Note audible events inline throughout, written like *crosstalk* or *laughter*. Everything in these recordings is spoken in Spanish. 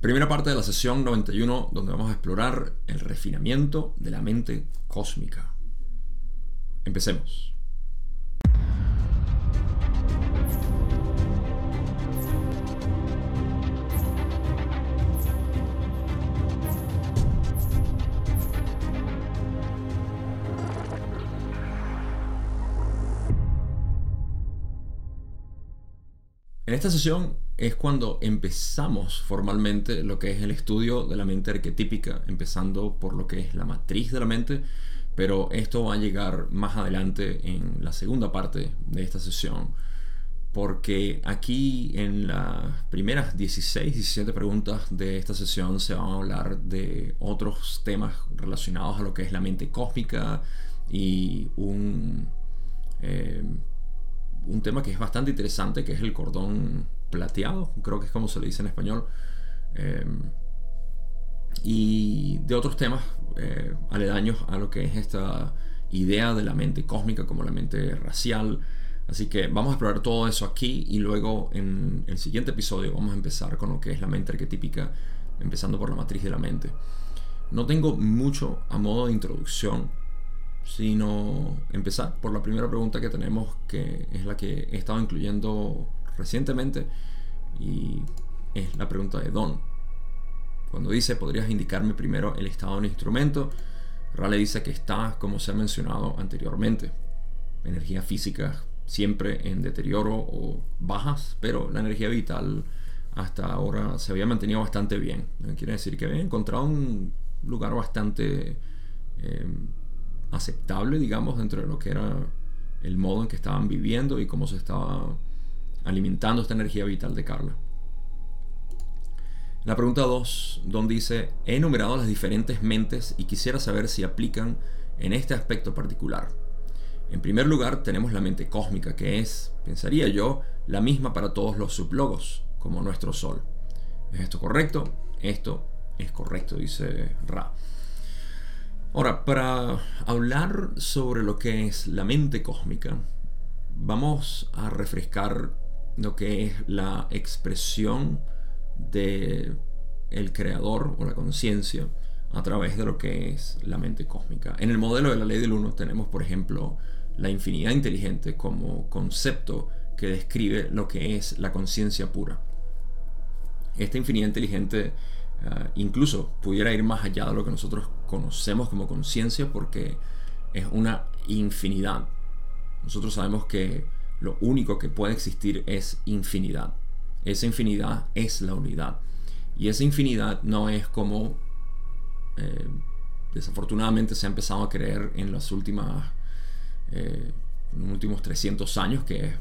Primera parte de la sesión 91 donde vamos a explorar el refinamiento de la mente cósmica. Empecemos. En esta sesión es cuando empezamos formalmente lo que es el estudio de la mente arquetípica, empezando por lo que es la matriz de la mente, pero esto va a llegar más adelante en la segunda parte de esta sesión, porque aquí en las primeras 16, 17 preguntas de esta sesión se van a hablar de otros temas relacionados a lo que es la mente cósmica y un... Eh, un tema que es bastante interesante, que es el cordón plateado, creo que es como se le dice en español, eh, y de otros temas eh, aledaños a lo que es esta idea de la mente cósmica como la mente racial. Así que vamos a explorar todo eso aquí y luego en el siguiente episodio vamos a empezar con lo que es la mente arquetípica, empezando por la matriz de la mente. No tengo mucho a modo de introducción, sino empezar por la primera pregunta que tenemos, que es la que he estado incluyendo recientemente, y es la pregunta de Don. Cuando dice, ¿podrías indicarme primero el estado del instrumento? Rale dice que está, como se ha mencionado anteriormente, energía física siempre en deterioro o bajas, pero la energía vital hasta ahora se había mantenido bastante bien. Quiere decir que había encontrado un lugar bastante eh, aceptable, digamos, dentro de lo que era el modo en que estaban viviendo y cómo se estaba alimentando esta energía vital de Carla. La pregunta 2, Don dice, he enumerado las diferentes mentes y quisiera saber si aplican en este aspecto particular. En primer lugar, tenemos la mente cósmica, que es, pensaría yo, la misma para todos los sublogos, como nuestro Sol. ¿Es esto correcto? Esto es correcto, dice Ra. Ahora, para hablar sobre lo que es la mente cósmica, vamos a refrescar lo que es la expresión de el creador o la conciencia a través de lo que es la mente cósmica. En el modelo de la ley del uno tenemos, por ejemplo, la infinidad inteligente como concepto que describe lo que es la conciencia pura. Esta infinidad inteligente Ah, incluso pudiera ir más allá de lo que nosotros conocemos como conciencia porque es una infinidad. Nosotros sabemos que lo único que puede existir es infinidad. Esa infinidad es la unidad. Y esa infinidad no es como eh, desafortunadamente se ha empezado a creer en eh, los últimos 300 años, que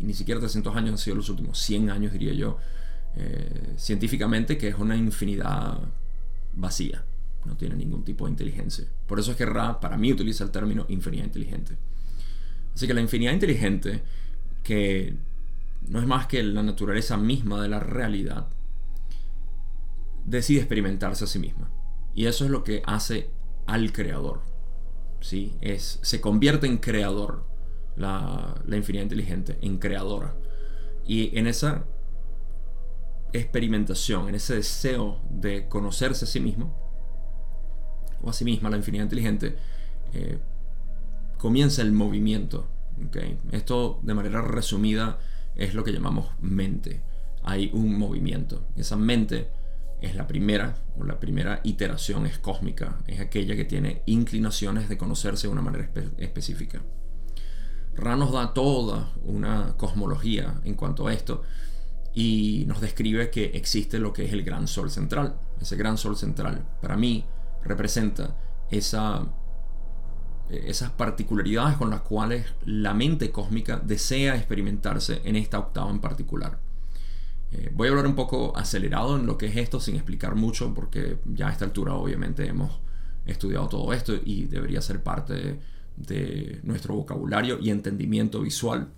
ni siquiera 300 años han sido los últimos 100 años, diría yo, eh, científicamente que es una infinidad vacía, no tiene ningún tipo de inteligencia. Por eso es que Ra para mí utiliza el término infinidad inteligente. Así que la infinidad inteligente, que no es más que la naturaleza misma de la realidad, decide experimentarse a sí misma. Y eso es lo que hace al creador. ¿sí? Es, se convierte en creador la, infinidad inteligente, en creadora. Y en esa experimentación, en ese deseo de conocerse a sí mismo, o a sí misma, la infinidad inteligente, eh, comienza el movimiento. Esto de manera resumida es lo que llamamos mente. Hay un movimiento. Esa mente es la primera, o la primera iteración es cósmica, es aquella que tiene inclinaciones de conocerse de una manera específica. Ra nos da toda una cosmología en cuanto a esto, y nos describe que existe lo que es el gran sol central. Ese gran sol central, para mí, representa esa, esas particularidades con las cuales la mente cósmica desea experimentarse en esta octava en particular. Eh, voy a hablar un poco acelerado en lo que es esto, sin explicar mucho, porque ya a esta altura obviamente hemos estudiado todo esto y debería ser parte de nuestro vocabulario y entendimiento visual.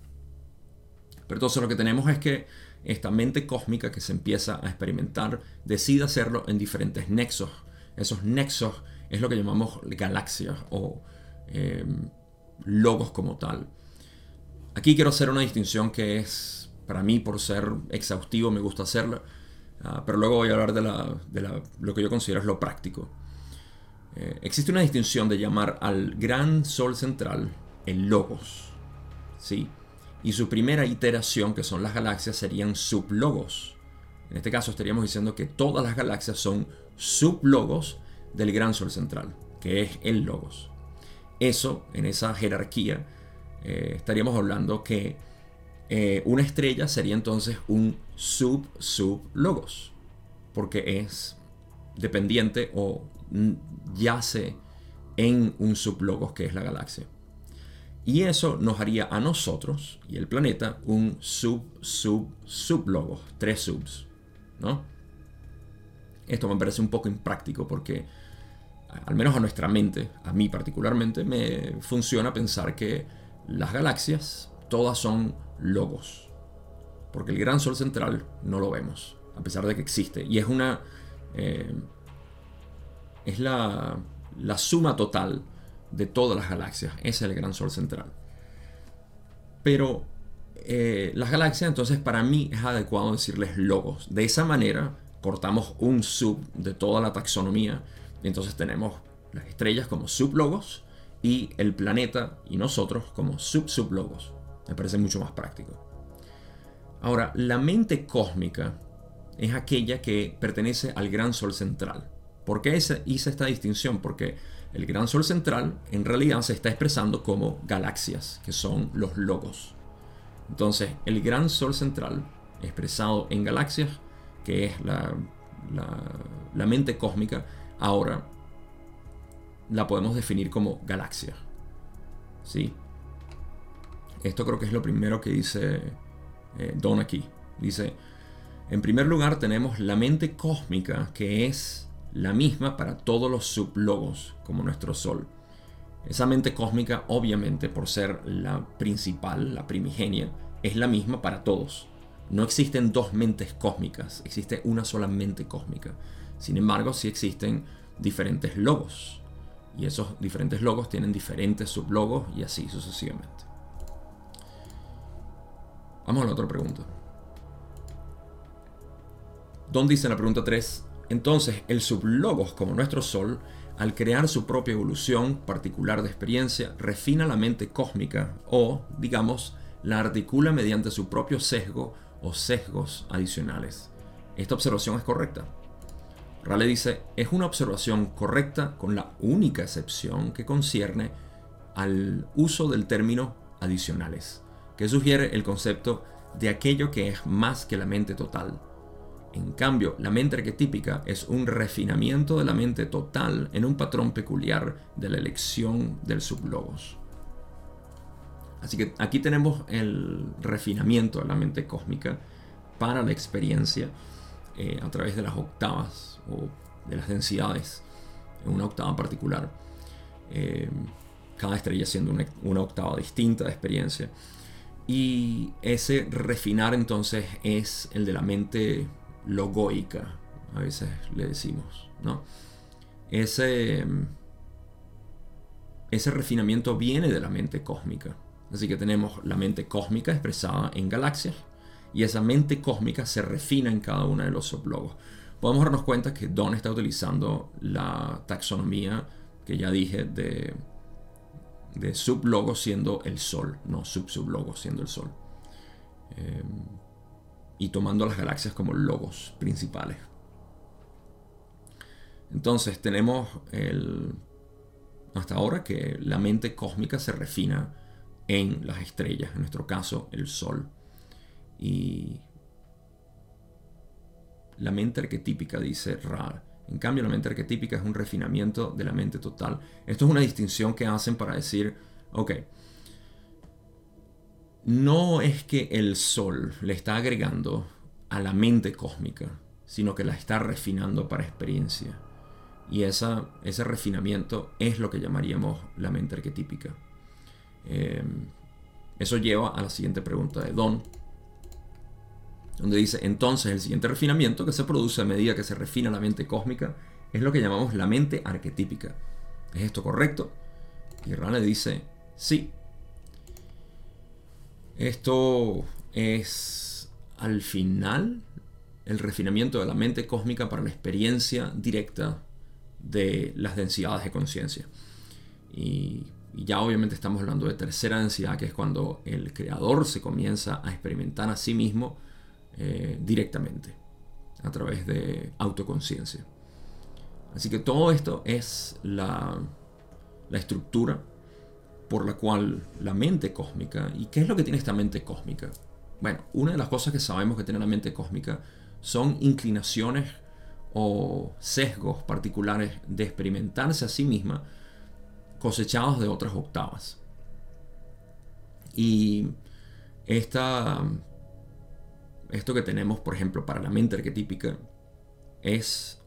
Pero entonces lo que tenemos es que esta mente cósmica que se empieza a experimentar decide hacerlo en diferentes nexos. Esos nexos es lo que llamamos galaxias o em, logos como tal. Aquí quiero hacer una distinción que es, para mí, por ser exhaustivo, me gusta hacerla. Ah, pero luego voy a hablar de, lo que yo considero es lo práctico. Eh, existe una distinción de llamar al gran sol central el logos. ¿sí? Y su primera iteración, que son las galaxias, serían sublogos. En este caso estaríamos diciendo que todas las galaxias son sublogos del gran sol central, que es el logos. Eso, en esa jerarquía, eh, estaríamos hablando que eh, una estrella sería entonces un sub-sub-logos, porque es dependiente o yace en un sublogos que es la galaxia. Y eso nos haría a nosotros y el planeta un sub-sub-sublogos, tres subs, ¿no? Esto me parece un poco impráctico porque, al menos a nuestra mente, a mí particularmente, me funciona pensar que las galaxias todas son logos. Porque el gran sol central no lo vemos, a pesar de que existe. Y es una. Eh, es la, la suma total de todas las galaxias. Ese es el gran sol central. Pero eh, las galaxias, entonces, para mí es adecuado decirles logos. De esa manera, cortamos un sub de toda la taxonomía. Entonces tenemos las estrellas como sublogos y el planeta y nosotros como sub-sublogos. Me parece mucho más práctico. Ahora, la mente cósmica es aquella que pertenece al gran sol central. ¿Por qué hice esta distinción? Porque el gran sol central en realidad se está expresando como galaxias, que son los logos. Entonces, el gran sol central, expresado en galaxias, que es la, la mente cósmica, ahora la podemos definir como galaxia. ¿Sí? Esto creo que es lo primero que dice eh, Don aquí. Dice, en primer lugar tenemos la mente cósmica que es la misma para todos los sublogos, como nuestro Sol. Esa mente cósmica, obviamente, por ser la principal, la primigenia, es la misma para todos. No existen dos mentes cósmicas, existe una sola mente cósmica. Sin embargo, sí existen diferentes logos. Y esos diferentes logos tienen diferentes sublogos y así sucesivamente. Vamos a la otra pregunta. Don dice en la pregunta 3, entonces el sublogos como nuestro Sol, al crear su propia evolución particular de experiencia, refina la mente cósmica o, digamos, la articula mediante su propio sesgo o sesgos adicionales. Esta observación es correcta. Rale dice, es una observación correcta con la única excepción que concierne al uso del término adicionales que sugiere el concepto de aquello que es más que la mente total. En cambio, la mente arquetípica es un refinamiento de la mente total en un patrón peculiar de la elección del sublogos. Así que aquí tenemos el refinamiento de la mente cósmica para la experiencia eh, a través de las octavas o de las densidades en una octava particular. Eh, cada estrella siendo una, una octava distinta de experiencia. Y ese refinar entonces es el de la mente logoica, a veces le decimos, ¿no? Ese, ese refinamiento viene de la mente cósmica. Así que tenemos la mente cósmica expresada en galaxias y esa mente cósmica se refina en cada uno de los sublogos. Podemos darnos cuenta que Don está utilizando la taxonomía que ya dije de de sublogo siendo el Sol, no sub-sublogo siendo el Sol. Em, y tomando las galaxias como logos principales. Entonces tenemos el, hasta ahora que la mente cósmica se refina en las estrellas, en nuestro caso el Sol. Y la mente arquetípica, dice Ra, en cambio, la mente arquetípica es un refinamiento de la mente total. Esto es una distinción que hacen para decir, ok, no es que el sol le está agregando a la mente cósmica, sino que la está refinando para experiencia. Y esa, ese refinamiento es lo que llamaríamos la mente arquetípica. Em, eso lleva a la siguiente pregunta de Don, donde dice, entonces el siguiente refinamiento que se produce a medida que se refina la mente cósmica es lo que llamamos la mente arquetípica. ¿Es esto correcto? Y Rane dice, sí. Esto es al final el refinamiento de la mente cósmica para la experiencia directa de las densidades de conciencia. Y, ya obviamente estamos hablando de tercera densidad, que es cuando el creador se comienza a experimentar a sí mismo eh, directamente, a través de autoconciencia. Así que todo esto es la, la estructura por la cual la mente cósmica, ¿y qué es lo que tiene esta mente cósmica? Bueno, una de las cosas que sabemos que tiene la mente cósmica son inclinaciones o sesgos particulares de experimentarse a sí misma cosechados de otras octavas. Y esta, esto que tenemos, por ejemplo, para la mente arquetípica es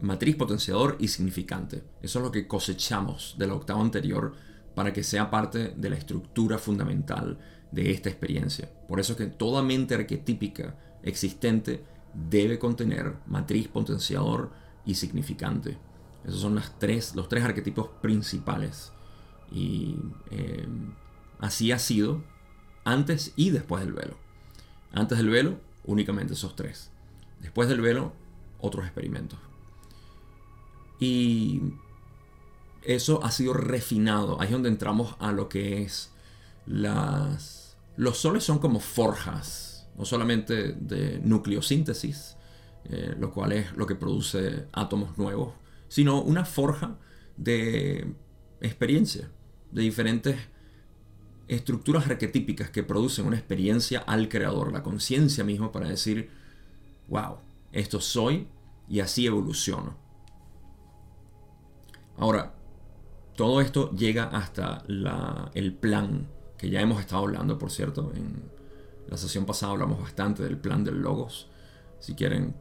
matriz potenciador y significante. Eso es lo que cosechamos de la octava anterior para que sea parte de la estructura fundamental de esta experiencia. Por eso es que toda mente arquetípica existente debe contener matriz potenciador y significante. Esos son las tres, los tres arquetipos principales. Y eh, así ha sido antes y después del velo. Antes del velo, únicamente esos tres. Después del velo, otros experimentos. Y eso ha sido refinado. Ahí es donde entramos a lo que es las... Los soles son como forjas, no solamente de nucleosíntesis, eh, lo cual es lo que produce átomos nuevos, sino una forja de experiencia, de diferentes estructuras arquetípicas que producen una experiencia al creador, la conciencia misma para decir, wow, esto soy y así evoluciono. Ahora, todo esto llega hasta el plan, que ya hemos estado hablando, por cierto. En la sesión pasada hablamos bastante del plan del logos. Si quieren,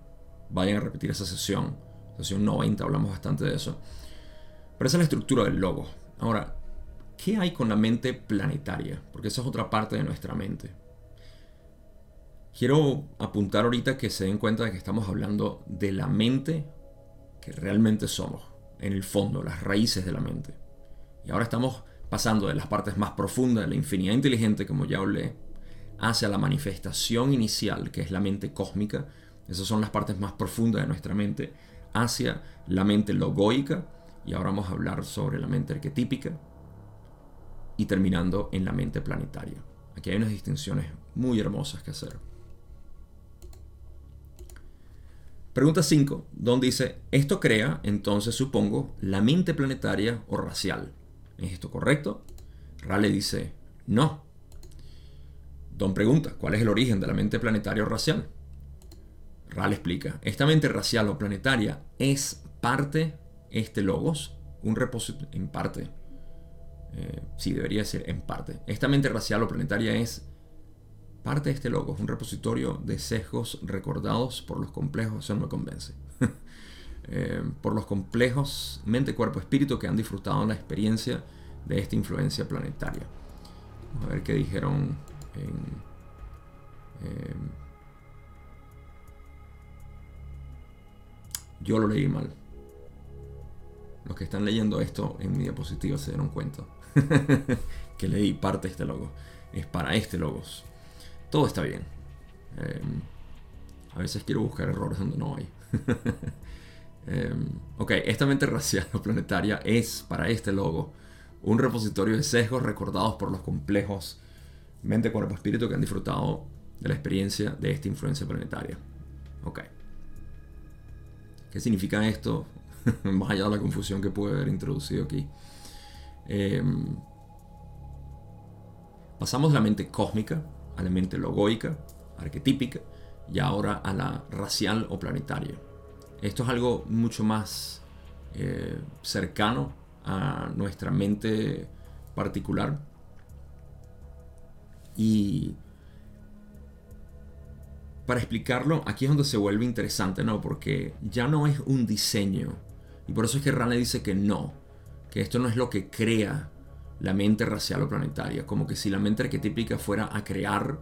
vayan a repetir esa sesión. Sesión 90 hablamos bastante de eso. Pero esa es la estructura del logos. Ahora, ¿qué hay con la mente planetaria? Porque esa es otra parte de nuestra mente. Quiero apuntar ahorita que se den cuenta de que estamos hablando de la mente que realmente somos, en el fondo, las raíces de la mente. Y ahora estamos pasando de las partes más profundas de la infinidad inteligente, como ya hablé, hacia la manifestación inicial, que es la mente cósmica. Esas son las partes más profundas de nuestra mente, hacia la mente logoica. Y ahora vamos a hablar sobre la mente arquetípica. Y terminando en la mente planetaria. Aquí hay unas distinciones muy hermosas que hacer. Pregunta 5, donde dice, esto crea, entonces supongo, la mente planetaria o racial. ¿Es esto correcto? Rale dice, no. Don pregunta, ¿cuál es el origen de la mente planetaria o racial? Rale explica, esta mente racial o planetaria es parte, este logos, un repositorio, en parte, eh, sí, debería ser en parte. Esta mente racial o planetaria es parte de este logos, un repositorio de sesgos recordados por los complejos, eso no me convence. *laughs* Eh, por los complejos mente, cuerpo, espíritu que han disfrutado la experiencia de esta influencia planetaria. Vamos a ver qué dijeron en... Eh, yo lo leí mal. Los que están leyendo esto en mi diapositiva se dieron cuenta *laughs* que leí parte de este logo. Es para este logos. Todo está bien. Eh, a veces quiero buscar errores donde no hay. *laughs* Em, ok, esta mente racial o planetaria es, para este logo, un repositorio de sesgos recordados por los complejos mente, cuerpo, espíritu que han disfrutado de la experiencia de esta influencia planetaria. Ok. ¿Qué significa esto? *laughs* Más allá de la confusión que puede haber introducido aquí. Em, pasamos de la mente cósmica a la mente logoica, arquetípica, y ahora a la racial o planetaria. Esto es algo mucho más eh, cercano a nuestra mente particular. Y para explicarlo, aquí es donde se vuelve interesante, ¿no? Porque ya no es un diseño. Y por eso es que Rane dice que no, que esto no es lo que crea la mente racial o planetaria. Como que si la mente arquetípica fuera a crear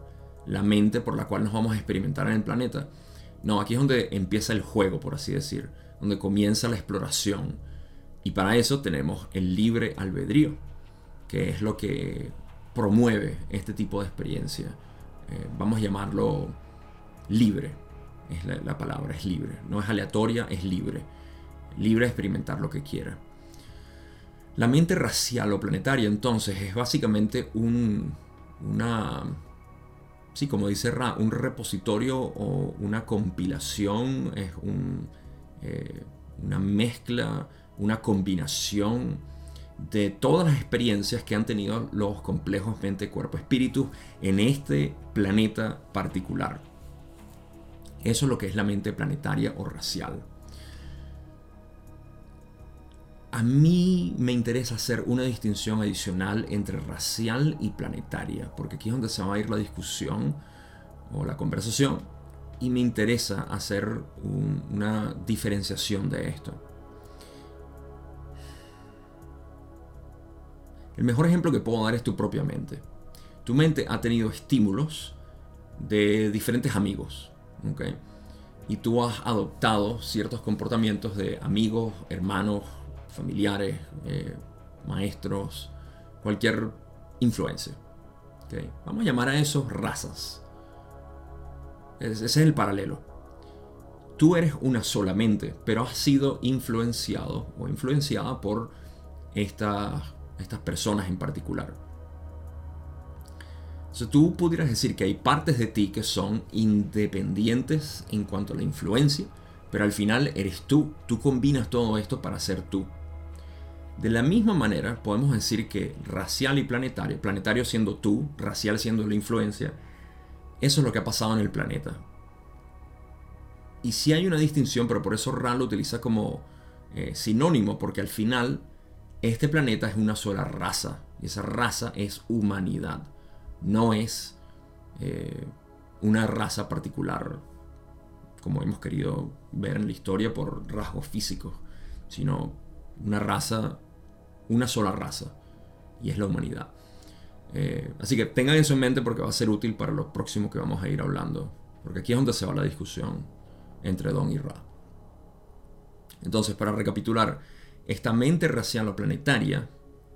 la mente por la cual nos vamos a experimentar en el planeta. No, aquí es donde empieza el juego, por así decir, donde comienza la exploración. Y para eso tenemos el libre albedrío, que es lo que promueve este tipo de experiencia. Eh, vamos a llamarlo libre. es la, la palabra, es libre. No es aleatoria, es libre. Libre de experimentar lo que quiera. La mente racial o planetaria entonces es básicamente un, una, sí, como dice Ra, un repositorio o una compilación, es un, eh, una mezcla, una combinación de todas las experiencias que han tenido los complejos mente, cuerpo, espíritu en este planeta particular. Eso es lo que es la mente planetaria o racial. A mí me interesa hacer una distinción adicional entre racial y planetaria, porque aquí es donde se va a ir la discusión o la conversación, y me interesa hacer una diferenciación de esto. El mejor ejemplo que puedo dar es tu propia mente. Tu mente ha tenido estímulos de diferentes amigos, Y tú has adoptado ciertos comportamientos de amigos, hermanos, familiares, eh, maestros, cualquier influencia. Vamos a llamar a esos razas. Ese es el paralelo. Tú eres una solamente, pero has sido influenciado o influenciada por estas, estas personas en particular. Tú pudieras decir que hay partes de ti que son independientes en cuanto a la influencia, pero al final eres tú. Tú combinas todo esto para ser tú. De la misma manera, podemos decir que racial y planetario, planetario siendo tú, racial siendo la influencia, eso es lo que ha pasado en el planeta. Y si hay una distinción, pero por eso Ra lo utiliza como eh, sinónimo, porque al final este planeta es una sola raza, y esa raza es humanidad, no es eh, una raza particular, como hemos querido ver en la historia por rasgos físicos, sino una raza, una sola raza, y es la humanidad. Eh, así que tengan eso en mente porque va a ser útil para lo próximo que vamos a ir hablando, porque aquí es donde se va la discusión entre Don y Ra. Entonces, para recapitular, esta mente racial o planetaria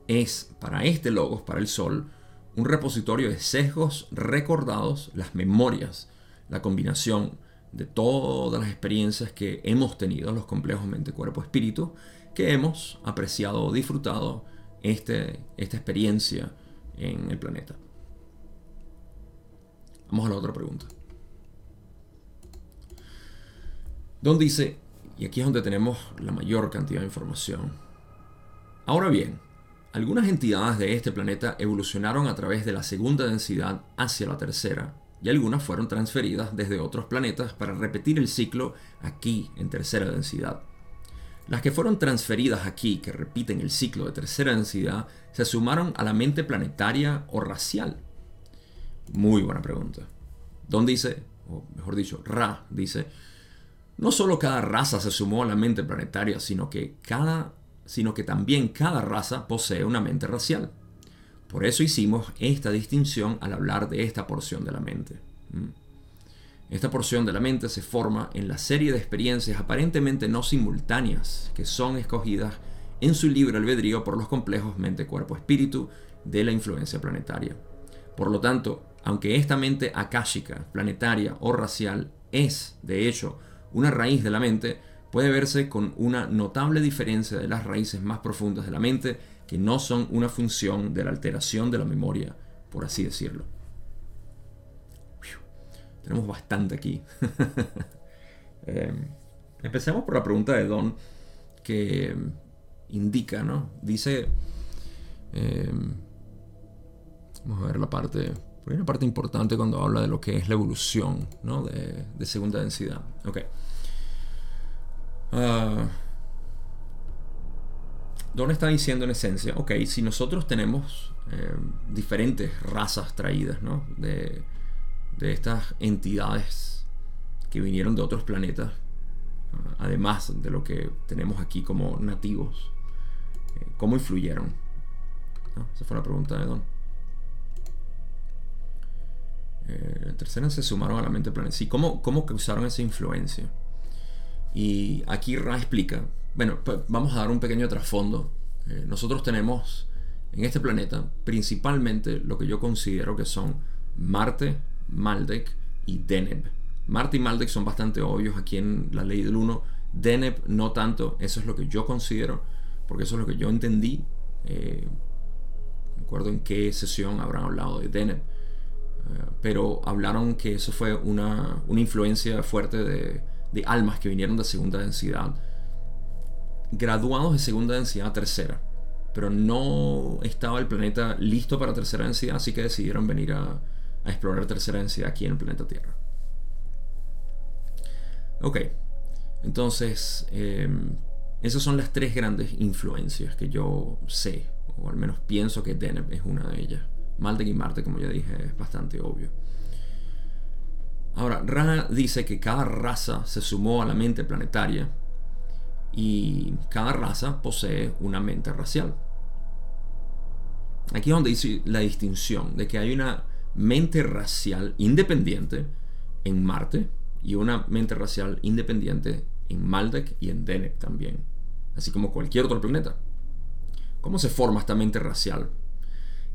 es, para este logos, para el Sol, un repositorio de sesgos recordados, las memorias, la combinación de todas las experiencias que hemos tenido, los complejos mente, cuerpo, espíritu, que hemos apreciado o disfrutado este, esta experiencia en el planeta. Vamos a la otra pregunta. Don dice, y aquí es donde tenemos la mayor cantidad de información. Ahora bien, algunas entidades de este planeta evolucionaron a través de la segunda densidad hacia la tercera, y algunas fueron transferidas desde otros planetas para repetir el ciclo aquí en tercera densidad. Las que fueron transferidas aquí, que repiten el ciclo de tercera densidad, se sumaron a la mente planetaria o racial. Muy buena pregunta. Don dice, o mejor dicho, Ra dice, no solo cada raza se sumó a la mente planetaria, sino que, cada, sino que también cada raza posee una mente racial. Por eso hicimos esta distinción al hablar de esta porción de la mente. Mm. Esta porción de la mente se forma en la serie de experiencias aparentemente no simultáneas que son escogidas en su libre albedrío por los complejos mente-cuerpo-espíritu de la influencia planetaria. Por lo tanto, aunque esta mente akáshica, planetaria o racial es, de hecho, una raíz de la mente, puede verse con una notable diferencia de las raíces más profundas de la mente que no son una función de la alteración de la memoria, por así decirlo. Tenemos bastante aquí. *laughs* Eh, empecemos por la pregunta de Don que indica, ¿no? Dice... Eh, vamos a ver la parte... Hay una parte importante cuando habla de lo que es la evolución, ¿no? De, segunda densidad. Ok. Ah, Don está diciendo en esencia, ok, si nosotros tenemos eh, diferentes razas traídas, ¿no? De, de estas entidades que vinieron de otros planetas, además de lo que tenemos aquí como nativos, eh, ¿cómo influyeron? Esa fue la pregunta de Don. Eh, tercera se sumaron a la mente planetaria. Sí, ¿cómo, ¿cómo causaron esa influencia? Y aquí Ra explica, bueno, pues vamos a dar un pequeño trasfondo. Eh, nosotros tenemos en este planeta principalmente lo que yo considero que son Marte, Maldek y Deneb. Marte y Maldek son bastante obvios aquí en la ley del 1. Deneb no tanto, eso es lo que yo considero, porque eso es lo que yo entendí. Eh, me acuerdo en qué sesión habrán hablado de Deneb, eh, pero hablaron que eso fue una, influencia fuerte de, de, almas que vinieron de segunda densidad, graduados de segunda densidad a tercera, pero no estaba el planeta listo para tercera densidad, así que decidieron venir a, a explorar tercera densidad aquí en el planeta Tierra. Ok, entonces em, esas son las tres grandes influencias que yo sé, o al menos pienso que Deneb es una de ellas. Maldek y Marte, como ya dije, es bastante obvio. Ahora, Ra dice que cada raza se sumó a la mente planetaria y cada raza posee una mente racial. Aquí es donde dice la distinción de que hay una mente racial independiente en Marte y una mente racial independiente en Maldek y en Deneb también, así como cualquier otro planeta. ¿Cómo se forma esta mente racial?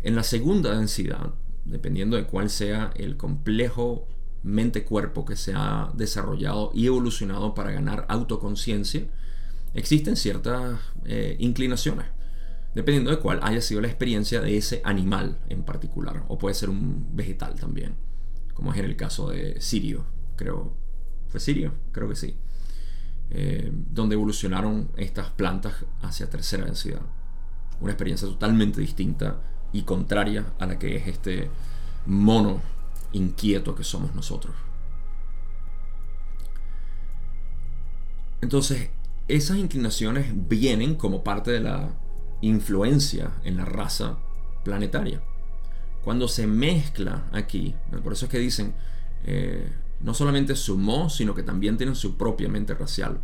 En la segunda densidad, dependiendo de cuál sea el complejo mente-cuerpo que se ha desarrollado y evolucionado para ganar autoconciencia, existen ciertas eh, inclinaciones, dependiendo de cuál haya sido la experiencia de ese animal en particular, o puede ser un vegetal también, como es en el caso de Sirio, creo fue Sirio, creo que sí, eh, donde evolucionaron estas plantas hacia tercera densidad. Una experiencia totalmente distinta y contraria a la que es este mono inquieto que somos nosotros. Entonces, esas inclinaciones vienen como parte de la influencia en la raza planetaria. Cuando se mezcla aquí, por eso es que dicen, eh, no solamente sumó, sino que también tienen su propia mente racial.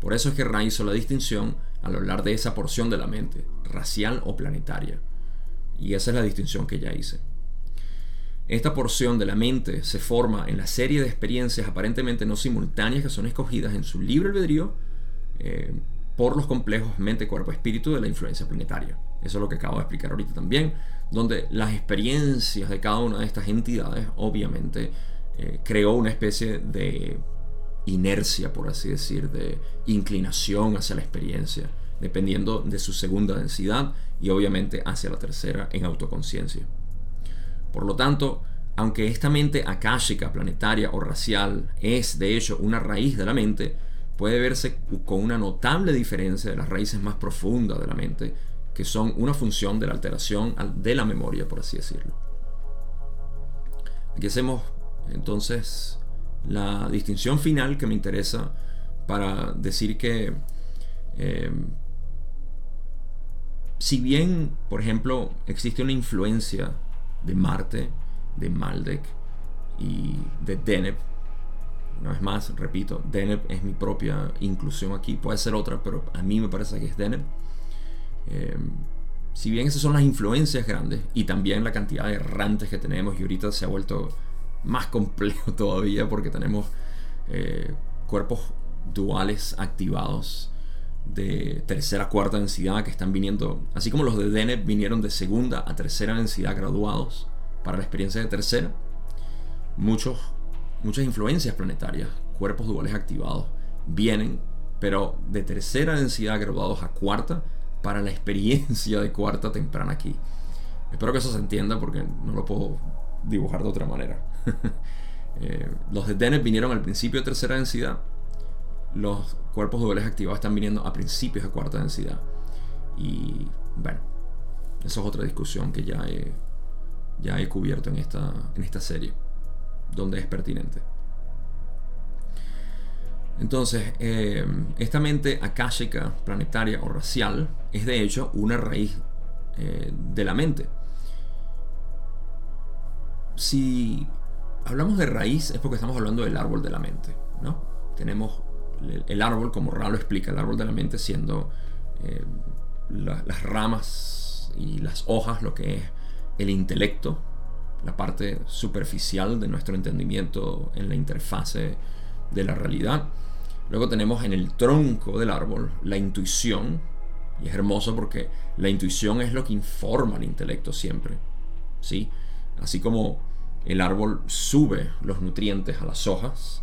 Por eso es que Ra hizo la distinción al hablar de esa porción de la mente, racial o planetaria. Y esa es la distinción que ya hice. Esta porción de la mente se forma en la serie de experiencias aparentemente no simultáneas que son escogidas en su libre albedrío eh, por los complejos mente, cuerpo, espíritu de la influencia planetaria. Eso es lo que acabo de explicar ahorita también, donde las experiencias de cada una de estas entidades obviamente eh, creó una especie de inercia, por así decir, de inclinación hacia la experiencia, dependiendo de su segunda densidad y obviamente hacia la tercera en autoconciencia. Por lo tanto, aunque esta mente akáshica, planetaria o racial es de hecho una raíz de la mente, puede verse con una notable diferencia de las raíces más profundas de la mente, que son una función de la alteración de la memoria, por así decirlo. Aquí hacemos entonces, la distinción final que me interesa para decir que em, si bien, por ejemplo, existe una influencia de Marte, de Maldek y de Deneb, una vez más, repito, Deneb es mi propia inclusión aquí, puede ser otra, pero a mí me parece que es Deneb. Em, si bien esas son las influencias grandes y también la cantidad de errantes que tenemos y ahorita se ha vuelto más complejo *laughs* todavía porque tenemos eh, cuerpos duales activados de tercera cuarta densidad que están viniendo, así como los de Deneb vinieron de segunda a tercera densidad graduados para la experiencia de tercera, muchos, muchas influencias planetarias, cuerpos duales activados, vienen, pero de tercera densidad graduados a cuarta para la experiencia de cuarta temprana aquí. Espero que eso se entienda porque no lo puedo dibujar de otra manera. *laughs* Eh, los de Deneb vinieron al principio de tercera densidad. Los cuerpos duales activados están viniendo a principios de cuarta densidad. Y bueno, eso es otra discusión que ya he, ya he cubierto en esta, en esta serie, donde es pertinente. Entonces, eh, esta mente akáshica, planetaria o racial es de hecho una raíz eh, de la mente si hablamos de raíz es porque estamos hablando del árbol de la mente, ¿no? Tenemos el, árbol, como Ra lo explica, el árbol de la mente siendo eh, las ramas y las hojas, lo que es el intelecto, la parte superficial de nuestro entendimiento en la interfase de la realidad. Luego tenemos en el tronco del árbol la intuición, y es hermoso porque la intuición es lo que informa al intelecto siempre, ¿sí? Así como el árbol sube los nutrientes a las hojas,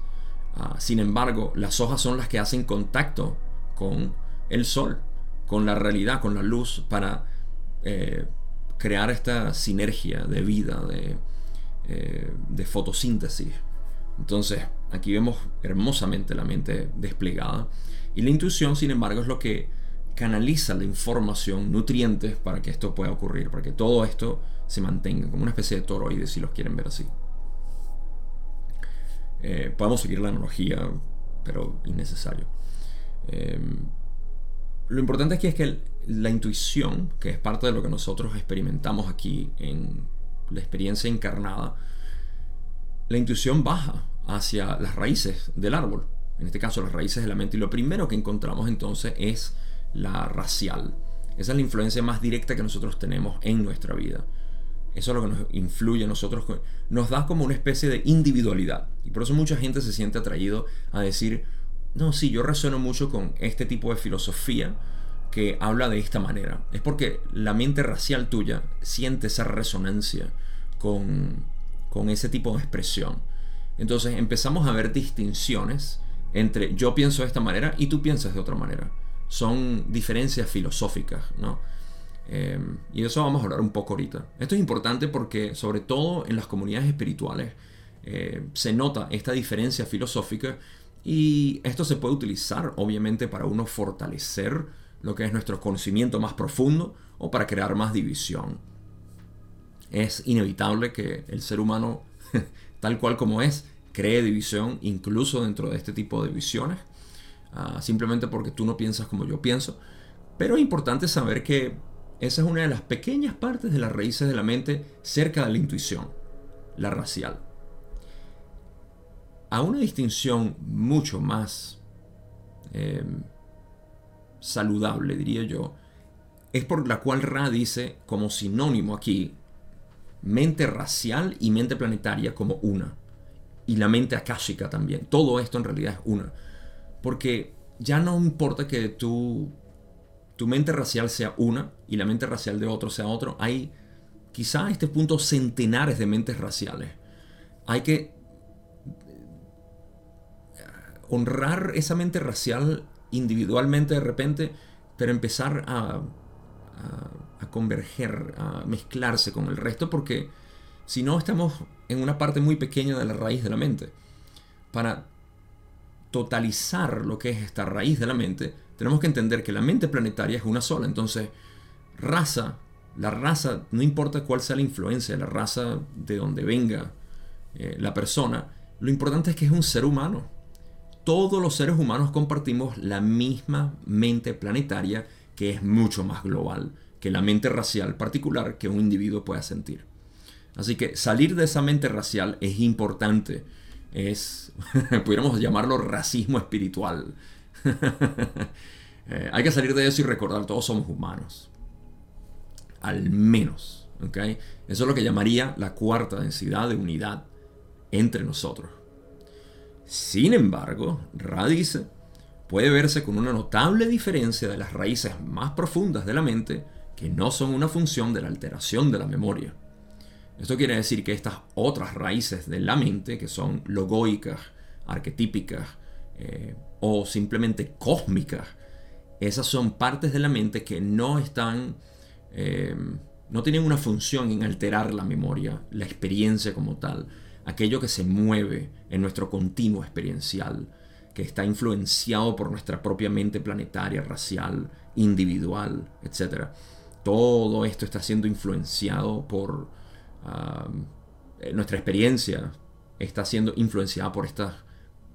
Ah, sin embargo, las hojas son las que hacen contacto con el sol, con la realidad, con la luz, para eh, crear esta sinergia de vida, de, eh, de fotosíntesis. Entonces, aquí vemos hermosamente la mente desplegada. Y la intuición, sin embargo, es lo que canaliza la información, nutrientes, para que esto pueda ocurrir, para que todo esto se mantenga, como una especie de toroide, si los quieren ver así. Eh, podemos seguir la analogía, pero innecesario. Em, lo importante aquí es que la intuición, que es parte de lo que nosotros experimentamos aquí en la experiencia encarnada, la intuición baja hacia las raíces del árbol, en este caso las raíces de la mente, y lo primero que encontramos entonces es la racial. Esa es la influencia más directa que nosotros tenemos en nuestra vida. Eso es lo que nos influye a nosotros, nos da como una especie de individualidad. Y por eso mucha gente se siente atraído a decir, no, sí, yo resueno mucho con este tipo de filosofía que habla de esta manera. Es porque la mente racial tuya siente esa resonancia con, con ese tipo de expresión. Entonces empezamos a ver distinciones entre yo pienso de esta manera y tú piensas de otra manera. Son diferencias filosóficas, ¿no? Em, y eso vamos a hablar un poco ahorita. Esto es importante porque, sobre todo en las comunidades espirituales, eh, se nota esta diferencia filosófica y esto se puede utilizar, obviamente, para uno fortalecer lo que es nuestro conocimiento más profundo o para crear más división. Es inevitable que el ser humano, *laughs* tal cual como es, cree división incluso dentro de este tipo de visiones, ah, simplemente porque tú no piensas como yo pienso. Pero es importante saber que esa es una de las pequeñas partes de las raíces de la mente cerca de la intuición, la racial. A una distinción mucho más eh, saludable, diría yo, es por la cual Ra dice como sinónimo aquí mente racial y mente planetaria como una. Y la mente akáshica también. Todo esto en realidad es una. Porque ya no importa que tú tu mente racial sea una y la mente racial de otro sea otro, hay quizá a este punto centenares de mentes raciales. Hay que eh, honrar esa mente racial individualmente de repente, pero empezar a, converger, a mezclarse con el resto, porque si no estamos en una parte muy pequeña de la raíz de la mente. Para totalizar lo que es esta raíz de la mente, tenemos que entender que la mente planetaria es una sola. Entonces, raza, la raza, no importa cuál sea la influencia, la raza de donde venga eh, la persona, lo importante es que es un ser humano. Todos los seres humanos compartimos la misma mente planetaria que es mucho más global que la mente racial particular que un individuo pueda sentir. Así que salir de esa mente racial es importante. Es, *laughs* pudiéramos llamarlo racismo espiritual. *laughs* Eh, hay que salir de eso y recordar, todos somos humanos. Al menos. ¿okay? Eso es lo que llamaría la cuarta densidad de unidad entre nosotros. Sin embargo, Ra dice, puede verse con una notable diferencia de las raíces más profundas de la mente que no son una función de la alteración de la memoria. Esto quiere decir que estas otras raíces de la mente, que son logoicas, arquetípicas, eh, o simplemente cósmicas, esas son partes de la mente que no están, eh, no tienen una función en alterar la memoria, la experiencia como tal, aquello que se mueve en nuestro continuo experiencial, que está influenciado por nuestra propia mente planetaria, racial, individual, etc. Todo esto está siendo influenciado por ah, nuestra experiencia, está siendo influenciada por estas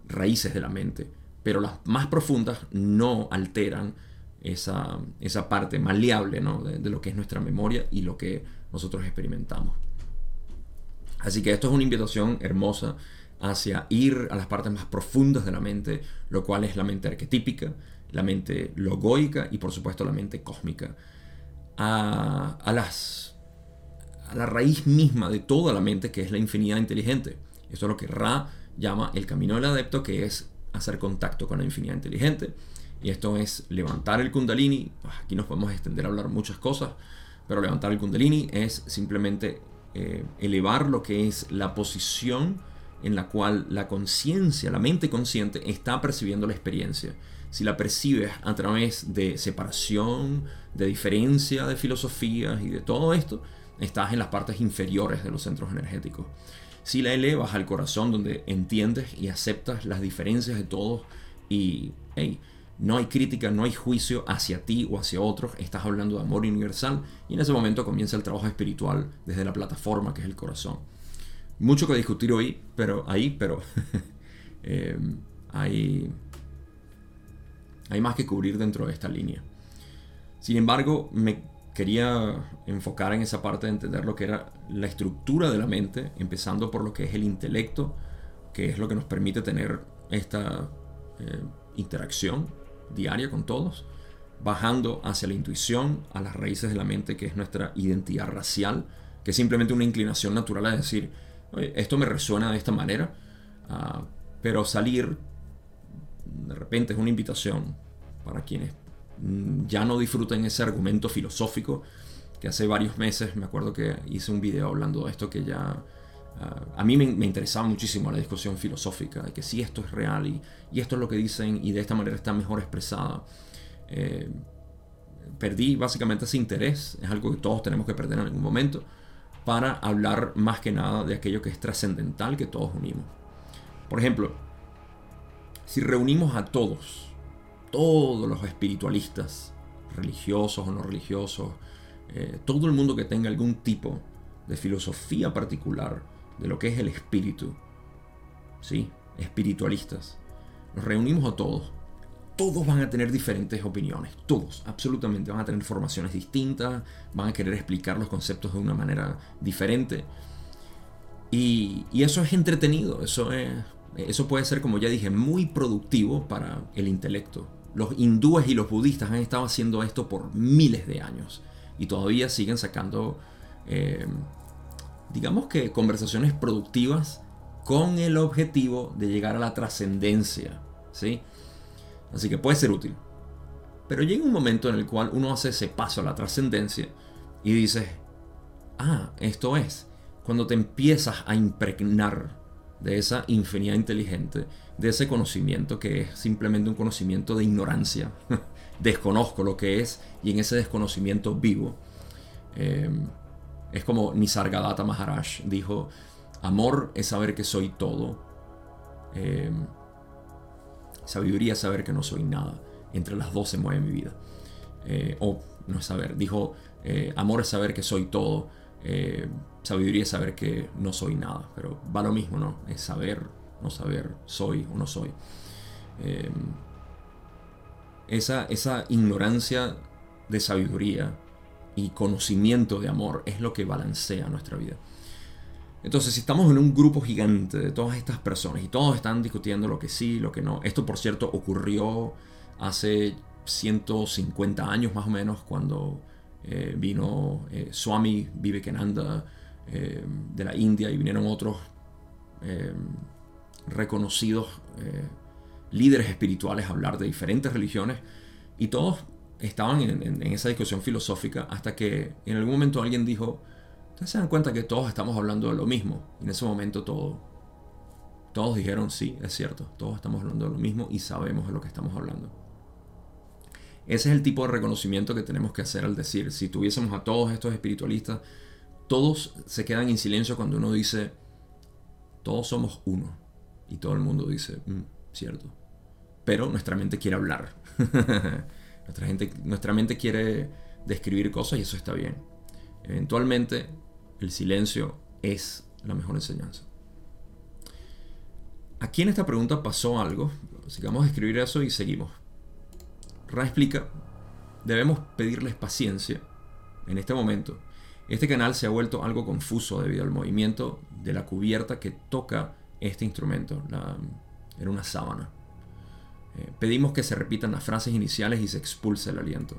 raíces de la mente pero las más profundas no alteran esa, parte maleable de, lo que es nuestra memoria y lo que nosotros experimentamos. Así que esto es una invitación hermosa hacia ir a las partes más profundas de la mente, lo cual es la mente arquetípica, la mente logoica y por supuesto la mente cósmica. A, a, las, a la raíz misma de toda la mente que es la infinidad inteligente. Esto es lo que Ra llama el camino del adepto, que es hacer contacto con la infinidad inteligente. Y esto es levantar el kundalini. Aquí nos podemos extender a hablar muchas cosas, pero levantar el kundalini es simplemente eh, elevar lo que es la posición en la cual la conciencia, la mente consciente, está percibiendo la experiencia. Si la percibes a través de separación, de diferencia de filosofías y de todo esto, estás en las partes inferiores de los centros energéticos. Si la elevas al corazón donde entiendes y aceptas las diferencias de todos y no hay crítica, no hay juicio hacia ti o hacia otros, estás hablando de amor universal y en ese momento comienza el trabajo espiritual desde la plataforma que es el corazón. Mucho que discutir hoy, pero ahí, pero *laughs* eh, hay, hay más que cubrir dentro de esta línea. Sin embargo, me quería enfocar en esa parte de entender lo que era la estructura de la mente, empezando por lo que es el intelecto, que es lo que nos permite tener esta eh, interacción diaria con todos, bajando hacia la intuición, a las raíces de la mente, que es nuestra identidad racial, que es simplemente una inclinación natural a decir, esto me resuena de esta manera, ah, pero salir de repente es una invitación para quienes mm, ya no disfruten ese argumento filosófico que hace varios meses me acuerdo que hice un video hablando de esto que ya ah, a mí me, interesaba muchísimo la discusión filosófica de que si esto es real y, esto es lo que dicen y de esta manera está mejor expresada. Eh, perdí básicamente ese interés es algo que todos tenemos que perder en algún momento para hablar más que nada de aquello que es trascendental que todos unimos. Por ejemplo, si reunimos a todos, todos los espiritualistas, religiosos o no religiosos, eh, todo el mundo que tenga algún tipo de filosofía particular de lo que es el espíritu, ¿sí? espiritualistas, nos reunimos a todos todos van a tener diferentes opiniones, todos, absolutamente, van a tener formaciones distintas, van a querer explicar los conceptos de una manera diferente. Y, eso es entretenido, eso, es, eso puede ser, como ya dije, muy productivo para el intelecto. Los hindúes y los budistas han estado haciendo esto por miles de años y todavía siguen sacando, eh, digamos que, conversaciones productivas con el objetivo de llegar a la trascendencia. ¿sí? Así que puede ser útil. Pero llega un momento en el cual uno hace ese paso a la trascendencia y dice, ah, esto es, cuando te empiezas a impregnar de esa infinidad inteligente, de ese conocimiento que es simplemente un conocimiento de ignorancia, *laughs* desconozco lo que es y en ese desconocimiento vivo. Eh, es como Nisargadatta Maharaj dijo, amor es saber que soy todo. Eh, Sabiduría saber que no soy nada. Entre las dos se mueve mi vida. Eh, o no es saber. Dijo, eh, amor es saber que soy todo. Eh, sabiduría es saber que no soy nada. Pero va lo mismo, ¿no? Es saber, no saber, soy o no soy. esa, esa ignorancia de sabiduría y conocimiento de amor es lo que balancea nuestra vida. Entonces, si estamos en un grupo gigante de todas estas personas y todos están discutiendo lo que sí, lo que no, esto por cierto ocurrió hace 150 años más o menos cuando eh, vino eh, Swami Vivekananda eh, de la India y vinieron otros reconocidos líderes espirituales a hablar de diferentes religiones y todos estaban en esa discusión filosófica hasta que en algún momento alguien dijo, Ustedes se dan cuenta que todos estamos hablando de lo mismo. En ese momento todo, todos dijeron, sí, es cierto, todos estamos hablando de lo mismo y sabemos de lo que estamos hablando. Ese es el tipo de reconocimiento que tenemos que hacer al decir, si tuviésemos a todos estos espiritualistas, todos se quedan en silencio cuando uno dice, todos somos uno. Y todo el mundo dice, mm, cierto. Pero nuestra mente quiere hablar. *laughs* nuestra, gente, nuestra mente quiere describir cosas y eso está bien. Eventualmente el silencio es la mejor enseñanza. Aquí en esta pregunta pasó algo. Sigamos a escribir eso y seguimos. Ra explica, debemos pedirles paciencia en este momento. Este canal se ha vuelto algo confuso debido al movimiento de la cubierta que toca este instrumento. La, era una sábana. Eh, pedimos que se repitan las frases iniciales y se expulse el aliento.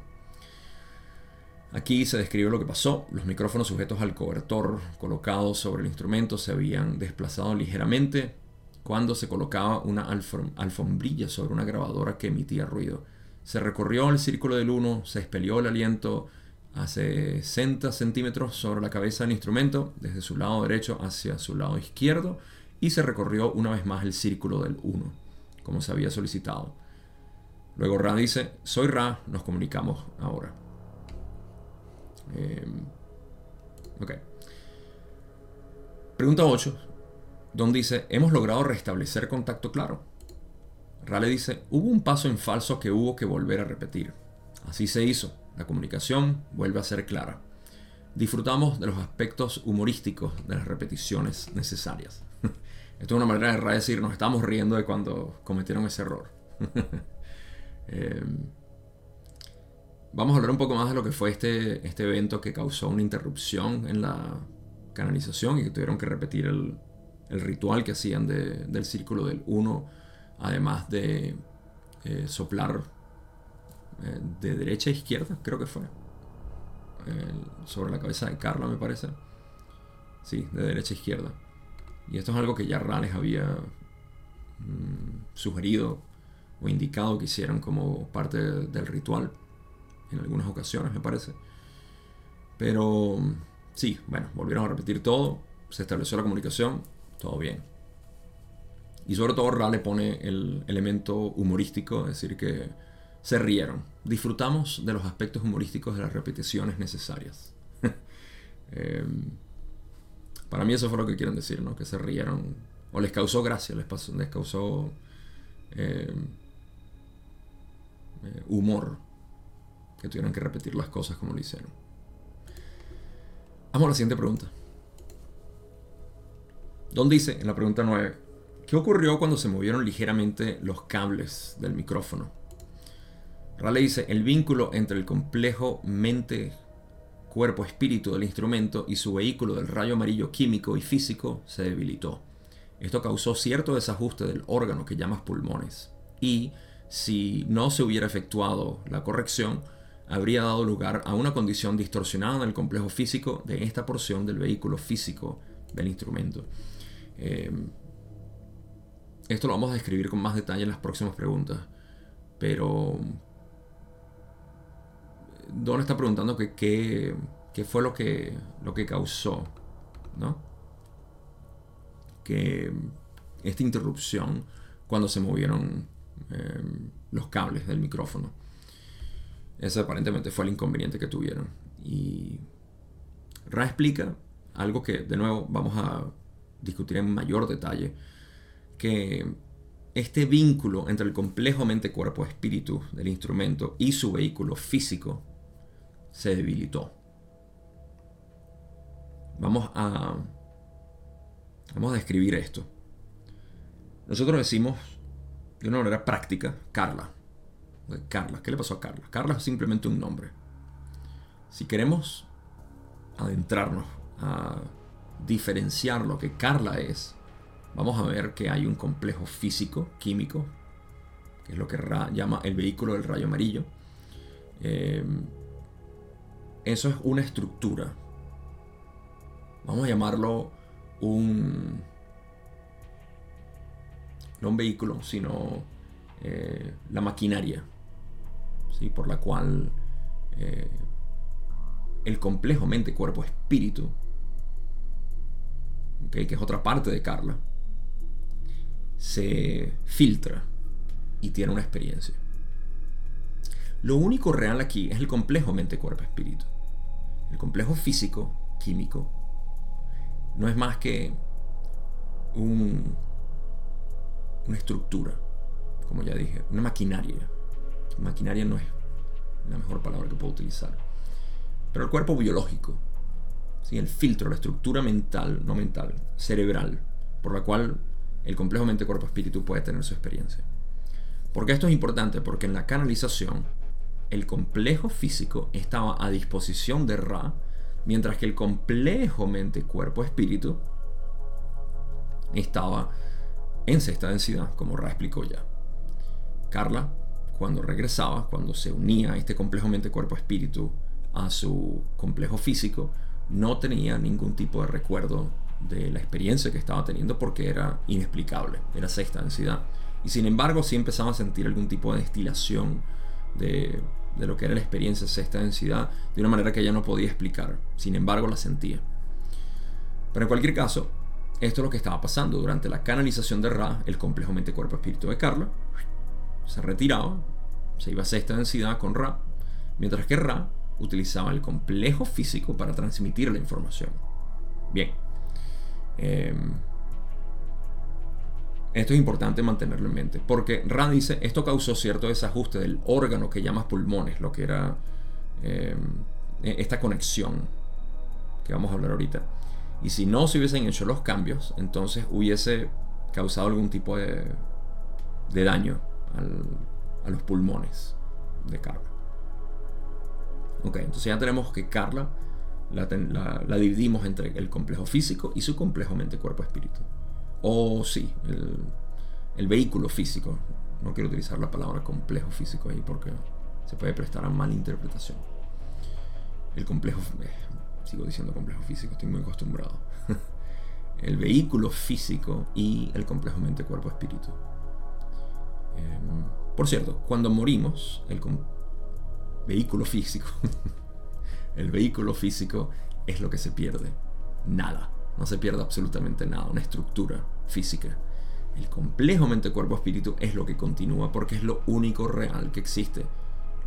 Aquí se describió lo que pasó. Los micrófonos sujetos al cobertor colocados sobre el instrumento se habían desplazado ligeramente cuando se colocaba una alfombrilla sobre una grabadora que emitía ruido. Se recorrió el círculo del 1, se expelió el aliento a 60 centímetros sobre la cabeza del instrumento, desde su lado derecho hacia su lado izquierdo, y se recorrió una vez más el círculo del 1, como se había solicitado. Luego Ra dice, soy Ra, nos comunicamos ahora. Em, ok. Pregunta 8, Don dice, hemos logrado restablecer contacto claro. Ra le dice, hubo un paso en falso que hubo que volver a repetir. Así se hizo, la comunicación vuelve a ser clara. Disfrutamos de los aspectos humorísticos de las repeticiones necesarias. *laughs* Esto es una manera de decir, nos estamos riendo de cuando cometieron ese error. *laughs* Em, vamos a hablar un poco más de lo que fue este, este evento que causó una interrupción en la canalización y que tuvieron que repetir el, ritual que hacían del círculo del 1, además de eh, soplar eh, de derecha a izquierda, creo que fue, sobre la cabeza de Carla, me parece. Sí, de derecha a izquierda. Y esto es algo que ya Rales había mm, sugerido o indicado que hicieran como parte del ritual en algunas ocasiones, me parece. Pero sí, bueno, volvieron a repetir todo, se estableció la comunicación, todo bien. Y sobre todo Ra le pone el elemento humorístico, es decir, que se rieron. Disfrutamos de los aspectos humorísticos de las repeticiones necesarias. *laughs* Em, para mí eso fue lo que quieren decir, ¿no? Que se rieron. O les causó gracia, les, pasó, les causó em, eh, humor. Que tuvieran que repetir las cosas como lo hicieron. Vamos a la siguiente pregunta. Don dice en la pregunta 9, ¿qué ocurrió cuando se movieron ligeramente los cables del micrófono? Raleigh dice, el vínculo entre el complejo mente, cuerpo, espíritu del instrumento y su vehículo del rayo amarillo químico y físico se debilitó. Esto causó cierto desajuste del órgano que llamas pulmones. Y si no se hubiera efectuado la corrección, habría dado lugar a una condición distorsionada en el complejo físico de esta porción del vehículo físico del instrumento. Eh, esto lo vamos a describir con más detalle en las próximas preguntas, pero Don está preguntando que qué fue lo que, lo que causó, ¿no? Que esta interrupción cuando se movieron eh, los cables del micrófono. Ese aparentemente fue el inconveniente que tuvieron. Y Ra explica algo que de nuevo vamos a discutir en mayor detalle, que este vínculo entre el complejo mente-cuerpo-espíritu del instrumento y su vehículo físico se debilitó. Vamos a, vamos a describir esto. Nosotros decimos de una manera práctica, Carla. Carla, ¿qué le pasó a Carla? Carla es simplemente un nombre. Si queremos adentrarnos a diferenciar lo que Carla es, vamos a ver que hay un complejo físico, químico, que es lo que llama el vehículo del rayo amarillo. Em, eso es una estructura. Vamos a llamarlo un... No un vehículo, sino eh, la maquinaria, por la cual eh, el complejo mente, cuerpo, espíritu que es otra parte de Carla, se filtra y tiene una experiencia. Lo único real aquí es el complejo mente-cuerpo-espíritu. El complejo físico, químico, no es más que un, una estructura, como ya dije, una maquinaria. Maquinaria no es la mejor palabra que puedo utilizar. Pero el cuerpo biológico, el filtro, la estructura mental, no mental, cerebral, por la cual el complejo mente-cuerpo-espíritu puede tener su experiencia. Porque esto es importante? Porque en la canalización el complejo físico estaba a disposición de Ra, mientras que el complejo mente-cuerpo-espíritu estaba en sexta densidad, como Ra explicó ya. Carla, cuando regresaba, cuando se unía este complejo mente-cuerpo-espíritu a su complejo físico, no tenía ningún tipo de recuerdo de la experiencia que estaba teniendo porque era inexplicable, era sexta densidad. Y sin embargo sí empezaba a sentir algún tipo de destilación de, lo que era la experiencia sexta densidad de una manera que ella no podía explicar. Sin embargo la sentía. Pero en cualquier caso, esto es lo que estaba pasando durante la canalización de Ra, el complejo mente-cuerpo-espíritu de Carla. Se retiraba, se iba a sexta densidad con Ra, mientras que Ra utilizaba el complejo físico para transmitir la información. Bien. Em, esto es importante mantenerlo en mente, porque Ra dice, esto causó cierto desajuste del órgano que llamas pulmones, lo que era em, e, esta conexión que vamos a hablar ahorita. Y si no se hubiesen hecho los cambios, entonces hubiese causado algún tipo de, de daño a los pulmones de Carla. Ok, entonces ya tenemos que Carla la, dividimos entre el complejo físico y su complejo mente-cuerpo-espíritu. O sí, el, vehículo físico. No quiero utilizar la palabra complejo físico ahí porque se puede prestar a mala interpretación. El complejo, eh, sigo diciendo complejo físico, estoy muy acostumbrado. *laughs* el vehículo físico y el complejo mente-cuerpo-espíritu. Em, por cierto, cuando morimos, el vehículo físico, *laughs* el vehículo físico es lo que se pierde. Nada. No se pierde absolutamente nada. Una estructura física. El complejo mente-cuerpo-espíritu es lo que continúa porque es lo único real que existe.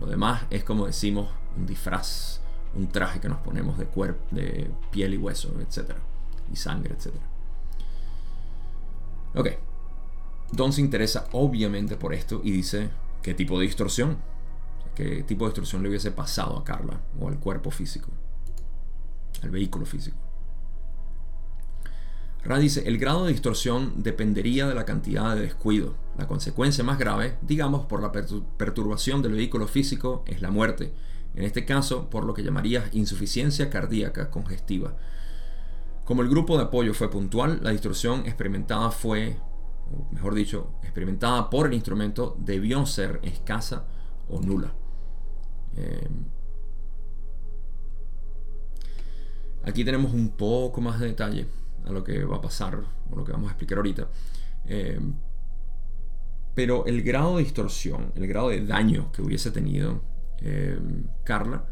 Lo demás es como decimos un disfraz, un traje que nos ponemos de, cuerpo, de piel y hueso, etc. Y sangre, etc. Ok. Don se interesa obviamente por esto y dice, ¿qué tipo de distorsión? ¿Qué tipo de distorsión le hubiese pasado a Carla o al cuerpo físico? Al vehículo físico. Ra dice, el grado de distorsión dependería de la cantidad de descuido. La consecuencia más grave, digamos por la perturbación del vehículo físico, es la muerte. En este caso, por lo que llamarías insuficiencia cardíaca congestiva. Como el grupo de apoyo fue puntual, la distorsión experimentada fue, mejor dicho, experimentada por el instrumento debió ser escasa o nula. Eh, aquí tenemos un poco más de detalle a lo que va a pasar, o lo que vamos a explicar ahorita. Eh, pero el grado de distorsión, el grado de daño que hubiese tenido eh, Carla,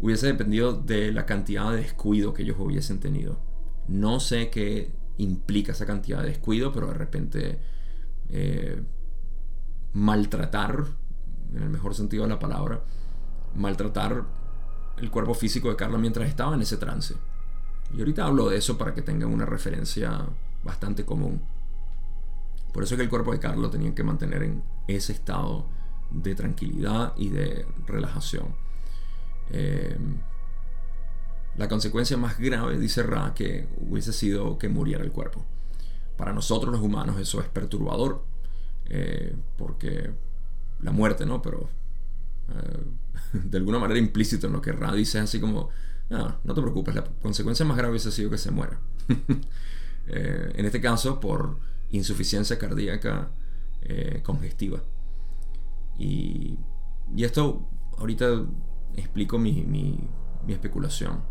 hubiese dependido de la cantidad de descuido que ellos hubiesen tenido. No sé qué implica esa cantidad de descuido, pero de repente maltratar, en el mejor sentido de la palabra, maltratar el cuerpo físico de Carla mientras estaba en ese trance. Y ahorita hablo de eso para que tengan una referencia bastante común. Por eso es que el cuerpo de Carla tenían que mantener en ese estado de tranquilidad y de relajación. Eh, la consecuencia más grave, dice Ra, que hubiese sido que muriera el cuerpo. Para nosotros los humanos eso es perturbador, eh, porque la muerte, ¿no? Pero eh, *laughs* de alguna manera implícito en lo que Ra dice, así como, ah, no te preocupes, la consecuencia más grave hubiese sido que se muera. *laughs* Eh, en este caso, por insuficiencia cardíaca congestiva. Y, y, esto, ahorita explico mi especulación.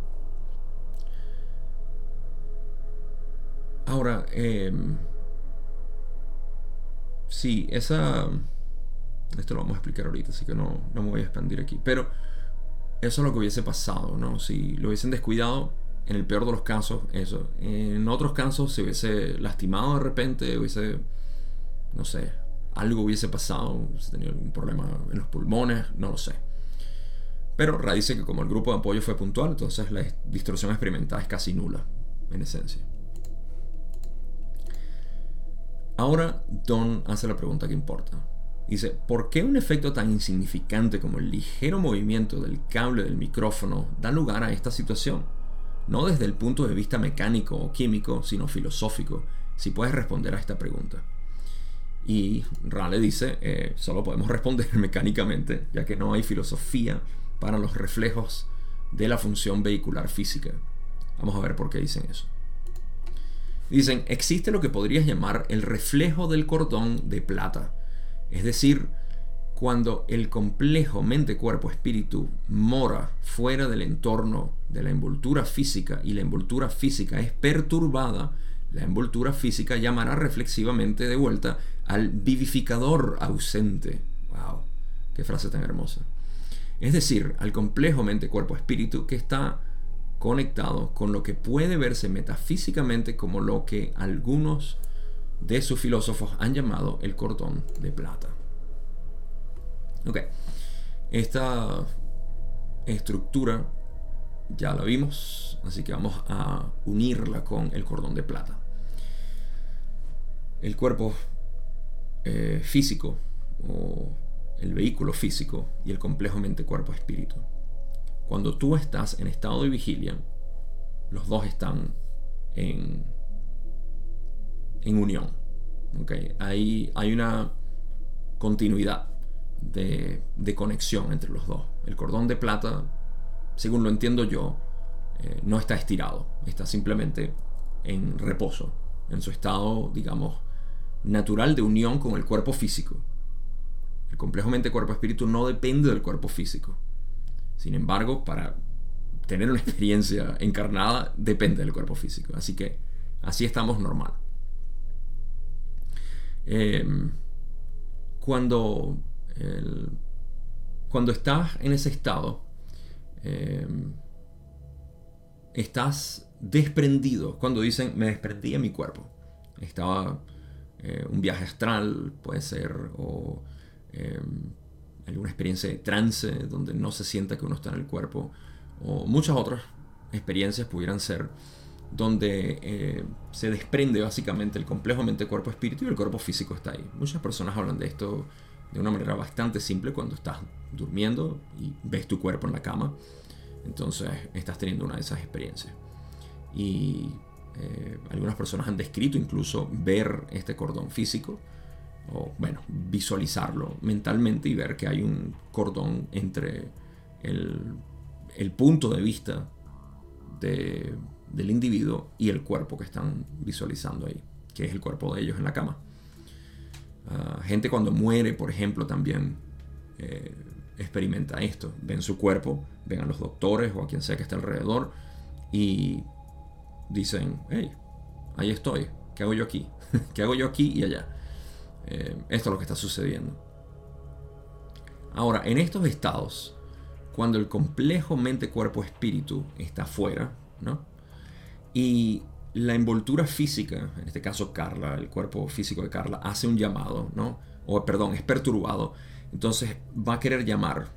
Ahora, sí, esa esto lo vamos a explicar ahorita, así que no, no me voy a expandir aquí. Pero eso es lo que hubiese pasado, ¿no? Si lo hubiesen descuidado, en el peor de los casos, eso. En otros casos se hubiese lastimado de repente, hubiese, no sé, algo hubiese pasado, hubiese tenido algún problema en los pulmones, no lo sé. Pero Ra dice que como el grupo de apoyo fue puntual, entonces la distorsión experimentada es casi nula, en esencia. Ahora Don hace la pregunta que importa. Dice, ¿por qué un efecto tan insignificante como el ligero movimiento del cable del micrófono da lugar a esta situación? No desde el punto de vista mecánico o químico, sino filosófico, si puedes responder a esta pregunta. Y Rale dice, eh, solo podemos responder *laughs* mecánicamente, ya que no hay filosofía para los reflejos de la función vehicular física. Vamos a ver por qué dicen eso. Dicen, existe lo que podrías llamar el reflejo del cordón de plata es decir, cuando el complejo mente-cuerpo-espíritu mora fuera del entorno de la envoltura física y la envoltura física es perturbada, la envoltura física llamará reflexivamente de vuelta al vivificador ausente. ¡Wow! ¡Qué frase tan hermosa! Es decir, al complejo mente-cuerpo-espíritu que está conectado con lo que puede verse metafísicamente como lo que algunos de sus filósofos han llamado el cordón de plata. Ok, esta estructura ya la vimos, así que vamos a unirla con el cordón de plata. El cuerpo eh, físico o el vehículo físico y el complejo mente-cuerpo-espíritu. Cuando tú estás en estado de vigilia, los dos están en, en unión. ¿okay? Hay, hay una continuidad de, de, conexión entre los dos. El cordón de plata, según lo entiendo yo, eh, no está estirado, está simplemente en reposo, en su estado, digamos, natural de unión con el cuerpo físico. El complejo mente cuerpo-espíritu no depende del cuerpo físico. Sin embargo, para tener una *laughs* experiencia encarnada depende del cuerpo físico. Así que así estamos normal. Em, cuando, cuando estás en ese estado, em, estás desprendido. Cuando dicen me desprendí de mi cuerpo. Estaba eh, un viaje astral, puede ser, o em, alguna experiencia de trance donde no se sienta que uno está en el cuerpo, o muchas otras experiencias pudieran ser donde eh, se desprende básicamente el complejo mente-cuerpo-espíritu y el cuerpo físico está ahí. Muchas personas hablan de esto de una manera bastante simple cuando estás durmiendo y ves tu cuerpo en la cama. Entonces estás teniendo una de esas experiencias. Y eh, algunas personas han descrito incluso ver este cordón físico o bueno, visualizarlo mentalmente y ver que hay un cordón entre el, punto de vista del individuo y el cuerpo que están visualizando ahí, que es el cuerpo de ellos en la cama. Ah, gente cuando muere, por ejemplo, también eh, experimenta esto. Ven su cuerpo, ven a los doctores o a quien sea que esté alrededor y dicen, hey, ahí estoy, ¿qué hago yo aquí? *laughs* ¿Qué hago yo aquí y allá? Eh, esto es lo que está sucediendo. Ahora, en estos estados, cuando el complejo mente-cuerpo-espíritu está fuera, ¿no? Y la envoltura física, en este caso Carla, el cuerpo físico de Carla, hace un llamado, ¿no? O perdón, es perturbado. Entonces va a querer llamar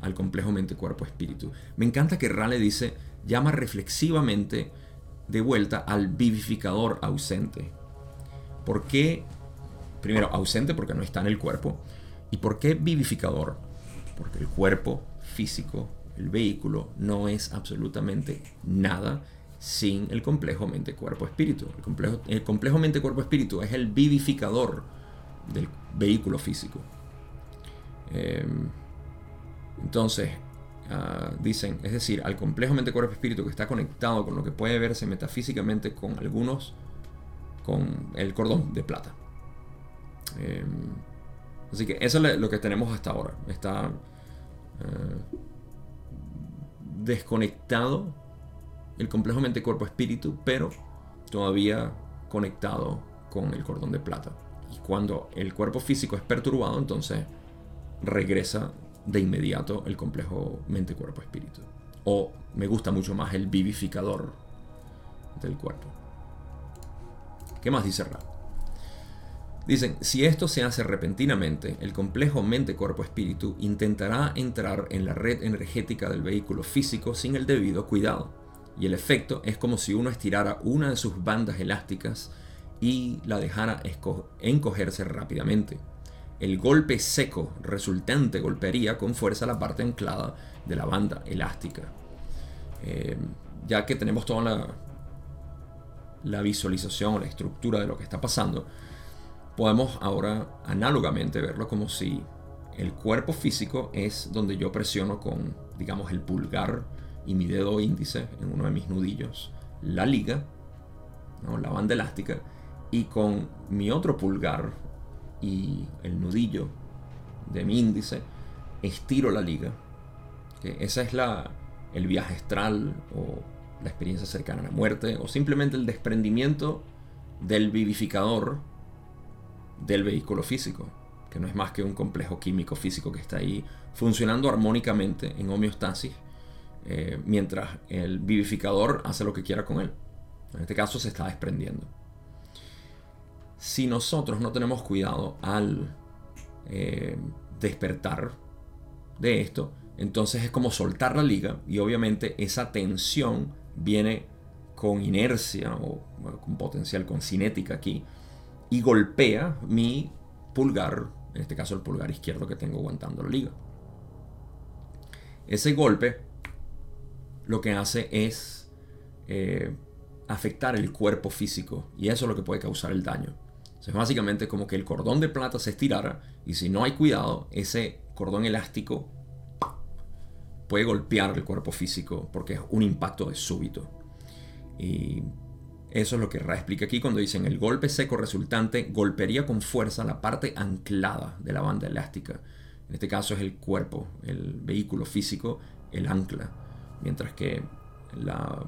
al complejo mente-cuerpo-espíritu. Me encanta que Rale dice, llama reflexivamente de vuelta al vivificador ausente. ¿Por qué primero, ausente porque no está en el cuerpo. ¿Y por qué vivificador? Porque el cuerpo físico, el vehículo, no es absolutamente nada sin el complejo mente-cuerpo-espíritu. El complejo, el complejo mente-cuerpo-espíritu es el vivificador del vehículo físico. Em, entonces, ah, dicen, es decir, al complejo mente-cuerpo-espíritu que está conectado con lo que puede verse metafísicamente con algunos, con el cordón de plata. Em, así que eso es lo que tenemos hasta ahora. Está eh, desconectado el complejo mente cuerpo espíritu, pero todavía conectado con el cordón de plata. Y cuando el cuerpo físico es perturbado, entonces regresa de inmediato el complejo mente cuerpo espíritu. O me gusta mucho más el vivificador del cuerpo. ¿Qué más dice Ra? Dicen, si esto se hace repentinamente, el complejo mente-cuerpo-espíritu intentará entrar en la red energética del vehículo físico sin el debido cuidado. Y el efecto es como si uno estirara una de sus bandas elásticas y la dejara encogerse rápidamente. El golpe seco resultante golpearía con fuerza la parte anclada de la banda elástica. Eh, ya que tenemos toda la, la visualización o la estructura de lo que está pasando, podemos ahora análogamente verlo como si el cuerpo físico es donde yo presiono con, digamos, el pulgar y mi dedo índice en uno de mis nudillos, la liga, la banda elástica, y con mi otro pulgar y el nudillo de mi índice, estiro la liga. Esa es la, el viaje astral o la experiencia cercana a la muerte o simplemente el desprendimiento del vivificador del vehículo físico, que no es más que un complejo químico físico que está ahí funcionando armónicamente en homeostasis eh, mientras el vivificador hace lo que quiera con él. En este caso se está desprendiendo. Si nosotros no tenemos cuidado al eh, despertar de esto, entonces es como soltar la liga y obviamente esa tensión viene con inercia o con potencial, con cinética aquí y golpea mi pulgar, en este caso el pulgar izquierdo que tengo aguantando la liga. Ese golpe lo que hace es eh, afectar el cuerpo físico y eso es lo que puede causar el daño. Es básicamente como que el cordón de plata se estirara y si no hay cuidado, ese cordón elástico puede golpear el cuerpo físico porque es un impacto de súbito. Eso es lo que Ra explica aquí cuando dicen el golpe seco resultante golpearía con fuerza la parte anclada de la banda elástica. En este caso es el cuerpo, el vehículo físico, el ancla. Mientras que la,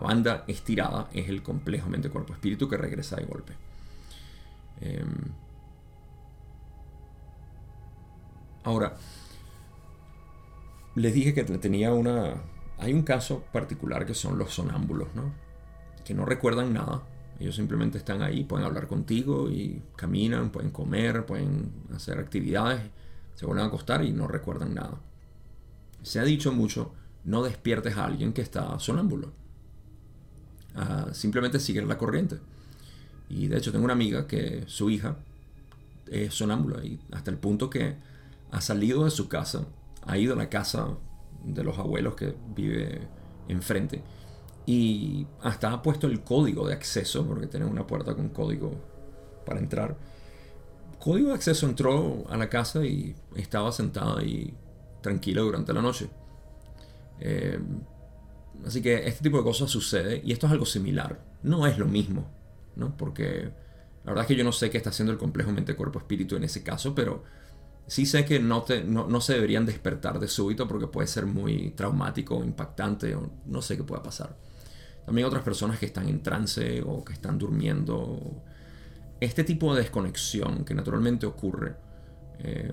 banda estirada es el complejo mente-cuerpo-espíritu que regresa de golpe. Em, ahora, les dije que tenía una... Hay un caso particular que son los sonámbulos, ¿no? Que no recuerdan nada. Ellos simplemente están ahí, pueden hablar contigo y caminan, pueden comer, pueden hacer actividades, se vuelven a acostar y no recuerdan nada. Se ha dicho mucho, no despiertes a alguien que está sonámbulo. Ah, simplemente sigue la corriente. Y de hecho tengo una amiga que su hija es sonámbula y hasta el punto que ha salido de su casa ha ido a la casa de los abuelos que vive enfrente y hasta ha puesto el código de acceso, porque tiene una puerta con código para entrar. Código de acceso entró a la casa y estaba sentada ahí tranquila durante la noche. Eh, así que este tipo de cosas sucede y esto es algo similar. No es lo mismo, ¿no? Porque la verdad es que yo no sé qué está haciendo el complejo mente-cuerpo-espíritu en ese caso, pero Sí sé que no, te, no, se deberían despertar de súbito porque puede ser muy traumático o impactante o no sé qué pueda pasar. También otras personas que están en trance o que están durmiendo. Este tipo de desconexión que naturalmente ocurre eh,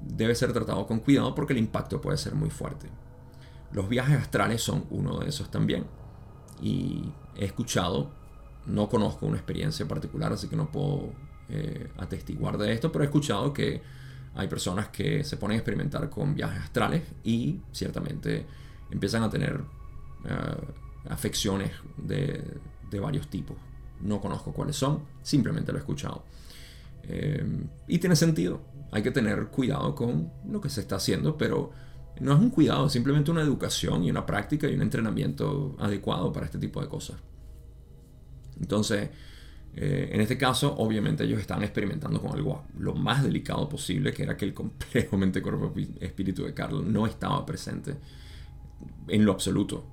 debe ser tratado con cuidado porque el impacto puede ser muy fuerte. Los viajes astrales son uno de esos también. Y he escuchado, no conozco una experiencia particular, así que no puedo eh, atestiguar de esto, pero he escuchado que hay personas que se ponen a experimentar con viajes astrales y ciertamente empiezan a tener eh, afecciones de, varios tipos. No conozco cuáles son, simplemente lo he escuchado. Eh, y tiene sentido. Hay que tener cuidado con lo que se está haciendo, pero no es un cuidado, es simplemente una educación y una práctica y un entrenamiento adecuado para este tipo de cosas. Entonces, eh, en este caso, obviamente ellos estaban experimentando con algo lo más delicado posible, que era que el complejo *laughs* mente-cuerpo-espíritu de Carlos no estaba presente en lo absoluto.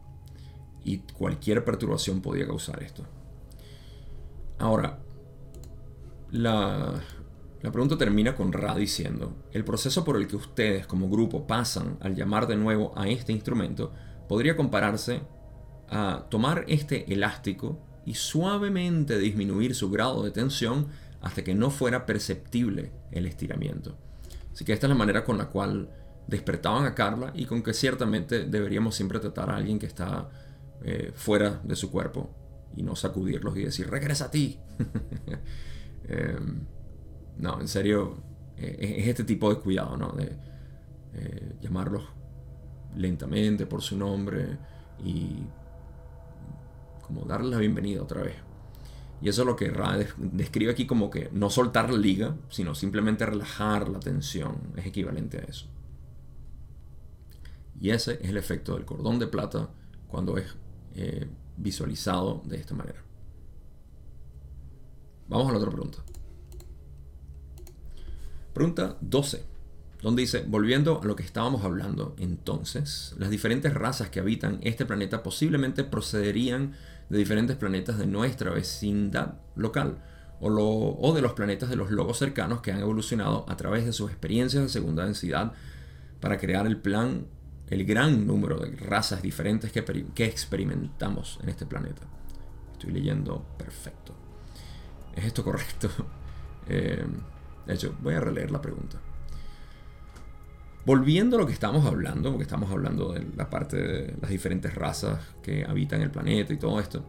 Y cualquier perturbación podía causar esto. Ahora, la, la pregunta termina con Ra diciendo, el proceso por el que ustedes como grupo pasan al llamar de nuevo a este instrumento podría compararse a tomar este elástico y suavemente disminuir su grado de tensión hasta que no fuera perceptible el estiramiento. Así que esta es la manera con la cual despertaban a Carla y con que ciertamente deberíamos siempre tratar a alguien que está eh, fuera de su cuerpo y no sacudirlos y decir, regresa a ti. *laughs* Em, no, en serio, eh, es este tipo de cuidado, ¿no? De eh, llamarlos lentamente por su nombre y como darle la bienvenida otra vez. Y eso es lo que Ra describe aquí como que no soltar la liga, sino simplemente relajar la tensión. Es equivalente a eso. Y ese es el efecto del cordón de plata cuando es eh, visualizado de esta manera. Vamos a la otra pregunta. Pregunta 12 donde dice, volviendo a lo que estábamos hablando entonces, las diferentes razas que habitan este planeta posiblemente procederían de diferentes planetas de nuestra vecindad local o, o de los planetas de los logos cercanos que han evolucionado a través de sus experiencias de segunda densidad para crear el plan, el gran número de razas diferentes que, experimentamos en este planeta. Estoy leyendo perfecto. ¿Es esto correcto? *laughs* Eh, de hecho, voy a releer la pregunta. Volviendo a lo que estamos hablando, porque estamos hablando de la parte de las diferentes razas que habitan el planeta y todo esto.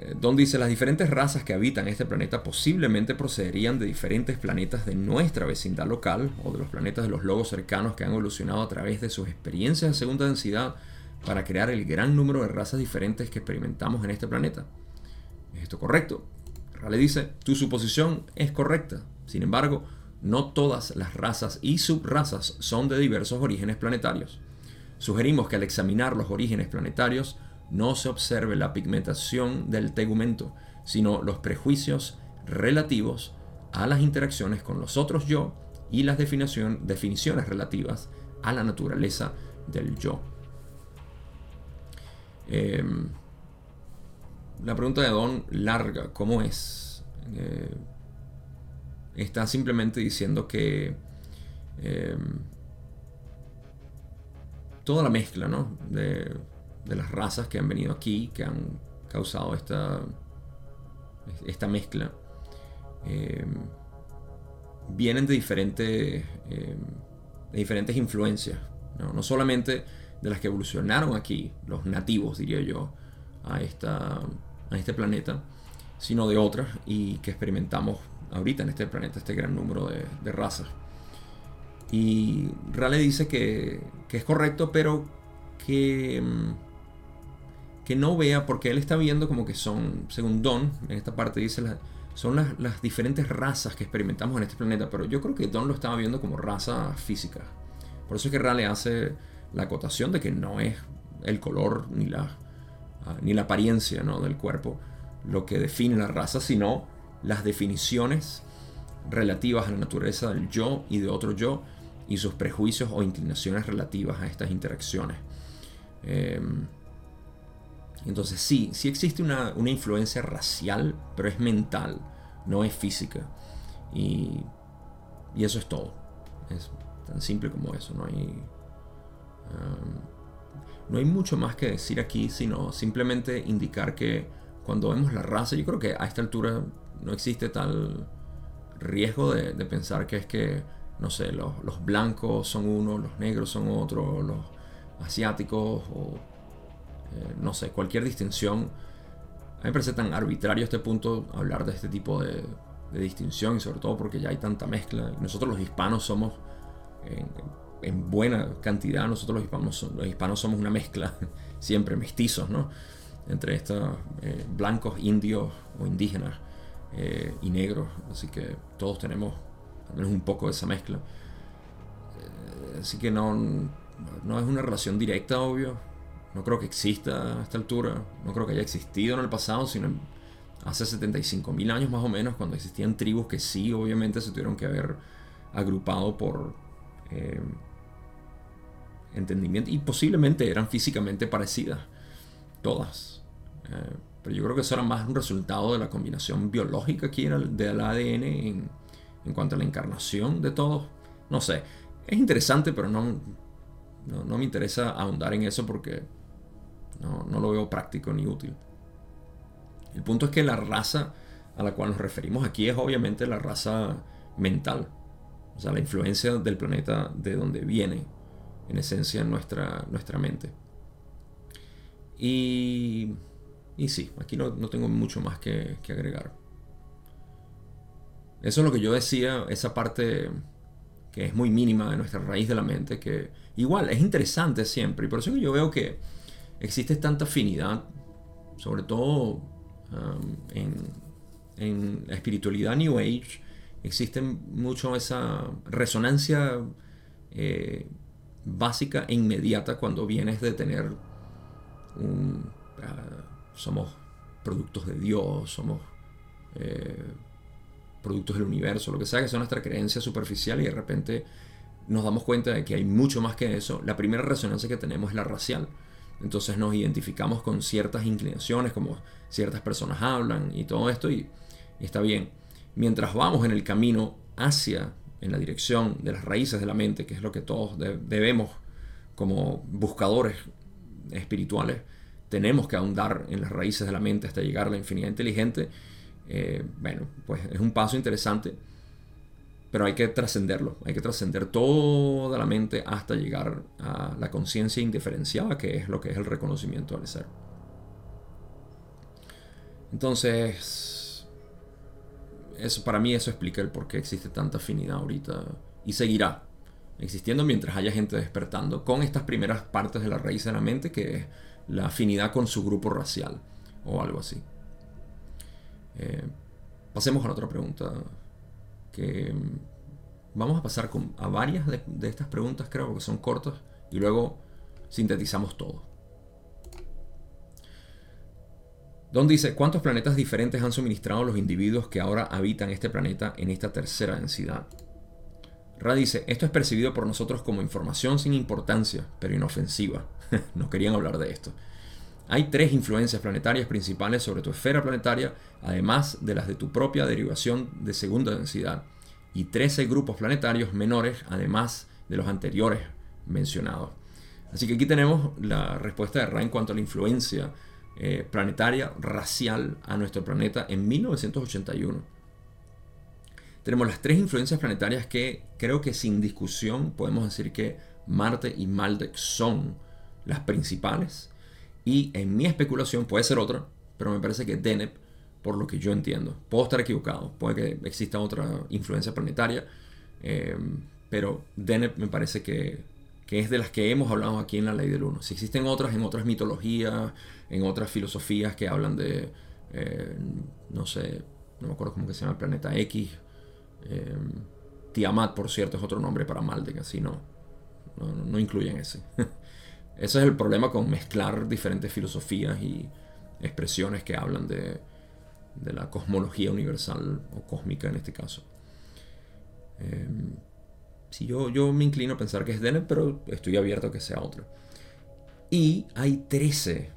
Eh, Don dice, las diferentes razas que habitan este planeta posiblemente procederían de diferentes planetas de nuestra vecindad local o de los planetas de los logos cercanos que han evolucionado a través de sus experiencias de segunda densidad para crear el gran número de razas diferentes que experimentamos en este planeta. ¿Es esto correcto? Rale dice, tu suposición es correcta. Sin embargo, no todas las razas y subrazas son de diversos orígenes planetarios. Sugerimos que al examinar los orígenes planetarios, no se observe la pigmentación del tegumento, sino los prejuicios relativos a las interacciones con los otros yo y las definiciones relativas a la naturaleza del yo. Em, la pregunta de Don larga, ¿cómo es? Eh, está simplemente diciendo que em, toda la mezcla ¿no? de, de las razas que han venido aquí, que han causado esta, esta mezcla, em, vienen de diferentes, em, de diferentes influencias. ¿no? solamente de las que evolucionaron aquí, los nativos, diría yo, a, esta, a este planeta, sino de otras y que experimentamos ahorita en este planeta, este gran número de, razas. Y Raleigh dice que, que, es correcto, pero que em, que no vea, porque él está viendo como que son, según Don, en esta parte dice, son las, diferentes razas que experimentamos en este planeta, pero yo creo que Don lo estaba viendo como raza física. Por eso es que Rale hace la acotación de que no es el color ni la, ah, ni la apariencia ¿no? del cuerpo lo que define la raza, sino las definiciones relativas a la naturaleza del yo y de otro yo y sus prejuicios o inclinaciones relativas a estas interacciones. Em, entonces sí, sí existe una, influencia racial, pero es mental, no es física. Y, eso es todo. Es tan simple como eso. No hay, um, no hay mucho más que decir aquí, sino simplemente indicar que cuando vemos la raza, yo creo que a esta altura no existe tal riesgo de, pensar que es que, no sé, los, los blancos son uno, los negros son otro, los asiáticos o eh, no sé, cualquier distinción. A mí me parece tan arbitrario este punto hablar de este tipo de, distinción y sobre todo porque ya hay tanta mezcla. Nosotros los hispanos somos en, buena cantidad, nosotros los hispanos, los hispanos somos una mezcla, *laughs* siempre mestizos, ¿no? Entre estos eh, blancos, indios o indígenas eh, y negros. Así que todos tenemos al menos un poco de esa mezcla. así que no, no es una relación directa, obvio no creo que exista a esta altura, no creo que haya existido en el pasado, sino hace 75.000 años más o menos, cuando existían tribus que sí, obviamente se tuvieron que haber agrupado por eh, entendimiento y posiblemente eran físicamente parecidas, todas. Eh, pero yo creo que eso era más un resultado de la combinación biológica aquí del ADN en, cuanto a la encarnación de todos. No sé, es interesante, pero no, no me interesa ahondar en eso porque no, lo veo práctico ni útil. El punto es que la raza a la cual nos referimos aquí es obviamente la raza mental. O sea, la influencia del planeta de donde viene, en esencia, en nuestra, nuestra mente. Y, y sí, aquí no, tengo mucho más que, agregar. Eso es lo que yo decía, esa parte que es muy mínima de nuestra raíz de la mente, que igual es interesante siempre. Y por eso que yo veo que existe tanta afinidad, sobre todo um, en, la espiritualidad New Age, existe mucho esa resonancia eh, básica e inmediata cuando vienes de tener un... Ah, somos productos de Dios, somos eh, productos del universo, lo que sea que sea nuestra creencia superficial y de repente nos damos cuenta de que hay mucho más que eso. La primera resonancia que tenemos es la racial. Entonces nos identificamos con ciertas inclinaciones, como ciertas personas hablan y todo esto, y, está bien. Mientras vamos en el camino hacia, en la dirección de las raíces de la mente, que es lo que todos debemos como buscadores espirituales, tenemos que ahondar en las raíces de la mente hasta llegar a la infinidad inteligente. Eh, bueno, pues es un paso interesante. Pero hay que trascenderlo, hay que trascender toda la mente hasta llegar a la conciencia indiferenciada, que es lo que es el reconocimiento del ser. Entonces, eso, para mí eso explica el por qué existe tanta afinidad ahorita y seguirá existiendo mientras haya gente despertando con estas primeras partes de la raíz de la mente, que es la afinidad con su grupo racial o algo así. Eh, pasemos a la otra pregunta. Mm, vamos a pasar a varias de, de estas preguntas, creo, que son cortas, y luego sintetizamos todo. Don dice, ¿cuántos planetas diferentes han suministrado los individuos que ahora habitan este planeta en esta tercera densidad? Ra dice, esto es percibido por nosotros como información sin importancia, pero inofensiva. *laughs* no querían hablar de esto. Hay tres influencias planetarias principales sobre tu esfera planetaria, además de las de tu propia derivación de segunda densidad, y 13 grupos planetarios menores, además de los anteriores mencionados. Así que aquí tenemos la respuesta de Ra en cuanto a la influencia eh, planetaria racial a nuestro planeta en 1981. Tenemos las tres influencias planetarias que creo que sin discusión podemos decir que Marte y Maldek son las principales. Y en mi especulación puede ser otra, pero me parece que Deneb, por lo que yo entiendo, puedo estar equivocado, puede que exista otra influencia planetaria, eh, pero Deneb me parece que que es de las que hemos hablado aquí en la ley del uno. Si existen otras en otras mitologías, en otras filosofías que hablan de, eh, no sé, no me acuerdo cómo que se llama el planeta X. Eh, Tiamat, por cierto, es otro nombre para Maldek, así no, no, no incluyen ese. *laughs* ese es el problema con mezclar diferentes filosofías y expresiones que hablan de, la cosmología universal o cósmica en este caso. Eh, yo, yo me inclino a pensar que es Deneb, pero estoy abierto a que sea otro. Y hay 13,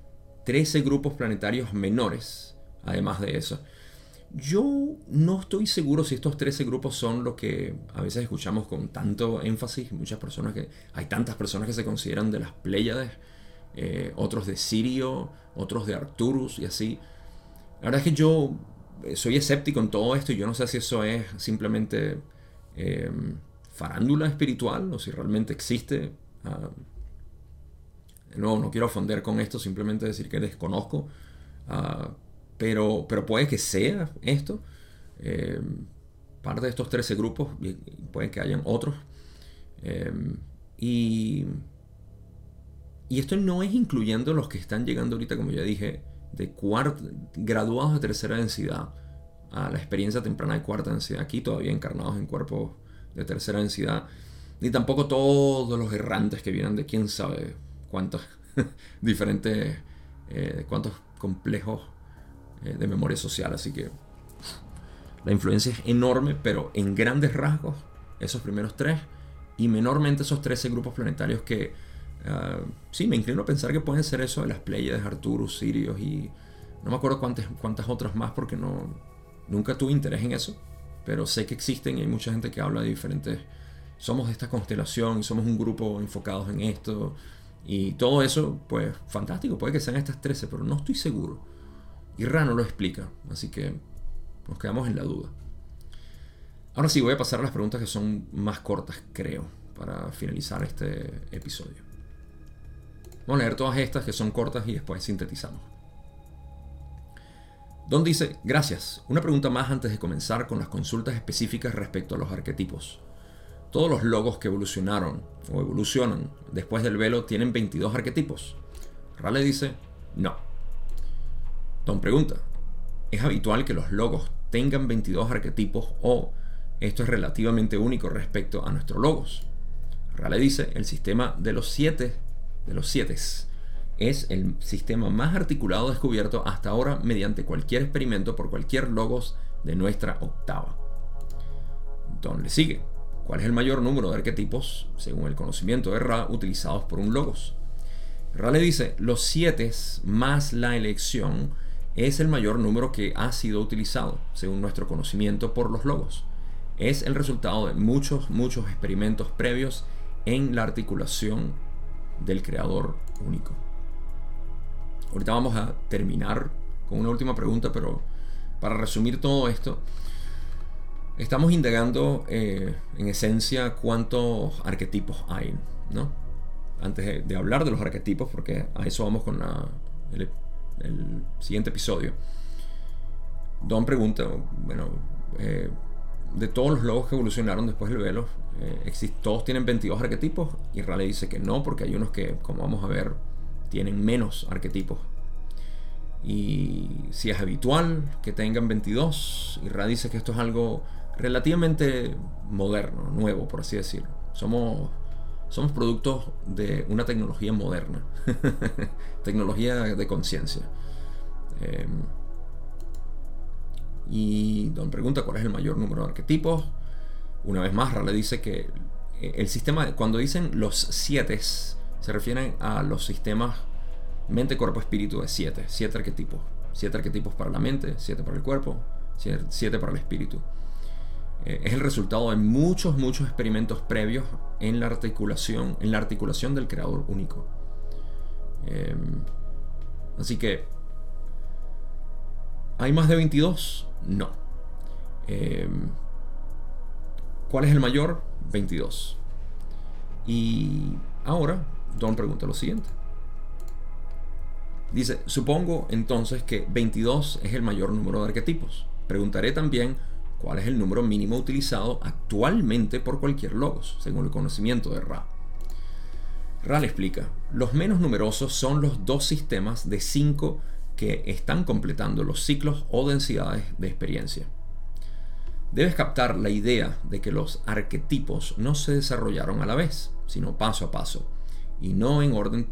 13 grupos planetarios menores, además de eso. Yo no estoy seguro si estos 13 grupos son lo que a veces escuchamos con tanto énfasis. Muchas personas que. Hay tantas personas que se consideran de las Pléyades, eh, otros de Sirio, otros de Arcturus y así. La verdad es que yo eh, soy escéptico en todo esto y yo no sé si eso es simplemente. Eh, farándula espiritual o si realmente existe. Uh, no, no quiero ofender con esto, simplemente decir que desconozco. Ah, pero, pero puede que sea esto. Eh, parte de estos 13 grupos, puede que hayan otros. Eh, y, y esto no es incluyendo los que están llegando ahorita, como ya dije, de graduados de tercera densidad a la experiencia temprana de cuarta densidad, aquí todavía encarnados en cuerpos de tercera densidad, ni tampoco todos los errantes que vienen de quién sabe cuántos *laughs* diferentes, eh, cuántos complejos eh, de memoria social. Así que la influencia es enorme, pero en grandes rasgos, esos primeros tres, y menormente esos 13 grupos planetarios que, uh, sí, me inclino a pensar que pueden ser eso de las Pleiades, Arturus, Sirius y no me acuerdo cuántas, cuántas otras más porque no, nunca tuve interés en eso pero sé que existen y hay mucha gente que habla de diferentes... Somos de esta constelación somos un grupo enfocados en esto. Y todo eso, pues fantástico, puede que sean estas 13, pero no estoy seguro. Y Rano lo explica, así que nos quedamos en la duda. Ahora sí, voy a pasar a las preguntas que son más cortas, creo, para finalizar este episodio. Vamos a leer todas estas que son cortas y después sintetizamos. Don dice, gracias. Una pregunta más antes de comenzar con las consultas específicas respecto a los arquetipos. Todos los logos que evolucionaron o evolucionan después del velo tienen 22 arquetipos. Rale dice, no. Don pregunta, ¿es habitual que los logos tengan 22 arquetipos o esto es relativamente único respecto a nuestros logos? Rale dice, el sistema de los siete, de los es el sistema más articulado descubierto hasta ahora mediante cualquier experimento por cualquier logos de nuestra octava. Entonces le sigue. ¿Cuál es el mayor número de arquetipos, según el conocimiento de Ra, utilizados por un logos? Ra le dice, los siete más la elección es el mayor número que ha sido utilizado, según nuestro conocimiento por los logos. Es el resultado de muchos, muchos experimentos previos en la articulación del creador único. Ahorita vamos a terminar con una última pregunta, pero para resumir todo esto, estamos indagando eh, en esencia cuántos arquetipos hay, ¿no? Antes de, hablar de los arquetipos, porque a eso vamos con el, siguiente episodio. Don pregunta, bueno, eh, de todos los logos que evolucionaron después del velo, eh, todos tienen 22 arquetipos y Raleigh dice que no, porque hay unos que, como vamos a ver, tienen menos arquetipos. Y si es habitual que tengan 22, y Ra dice que esto es algo relativamente moderno, nuevo, por así decirlo. Somos, somos productos de una tecnología moderna, *laughs* tecnología de conciencia. Em, y Don pregunta cuál es el mayor número de arquetipos. Una vez más, le dice que eh, el sistema, cuando dicen los siete, se refieren a los sistemas mente, cuerpo, espíritu de siete. Siete arquetipos. Siete arquetipos para la mente, siete para el cuerpo, siete para el espíritu. Eh, es el resultado de muchos, muchos experimentos previos en la articulación, en la articulación del creador único. Em, así que, ¿hay más de 22? No. Em, ¿Cuál es el mayor? 22. Y ahora, Don pregunta lo siguiente. Dice, supongo entonces que 22 es el mayor número de arquetipos. Preguntaré también cuál es el número mínimo utilizado actualmente por cualquier logos, según el conocimiento de Ra. Ra le explica, los menos numerosos son los dos sistemas de 5 que están completando los ciclos o densidades de experiencia. Debes captar la idea de que los arquetipos no se desarrollaron a la vez, sino paso a paso, y no en orden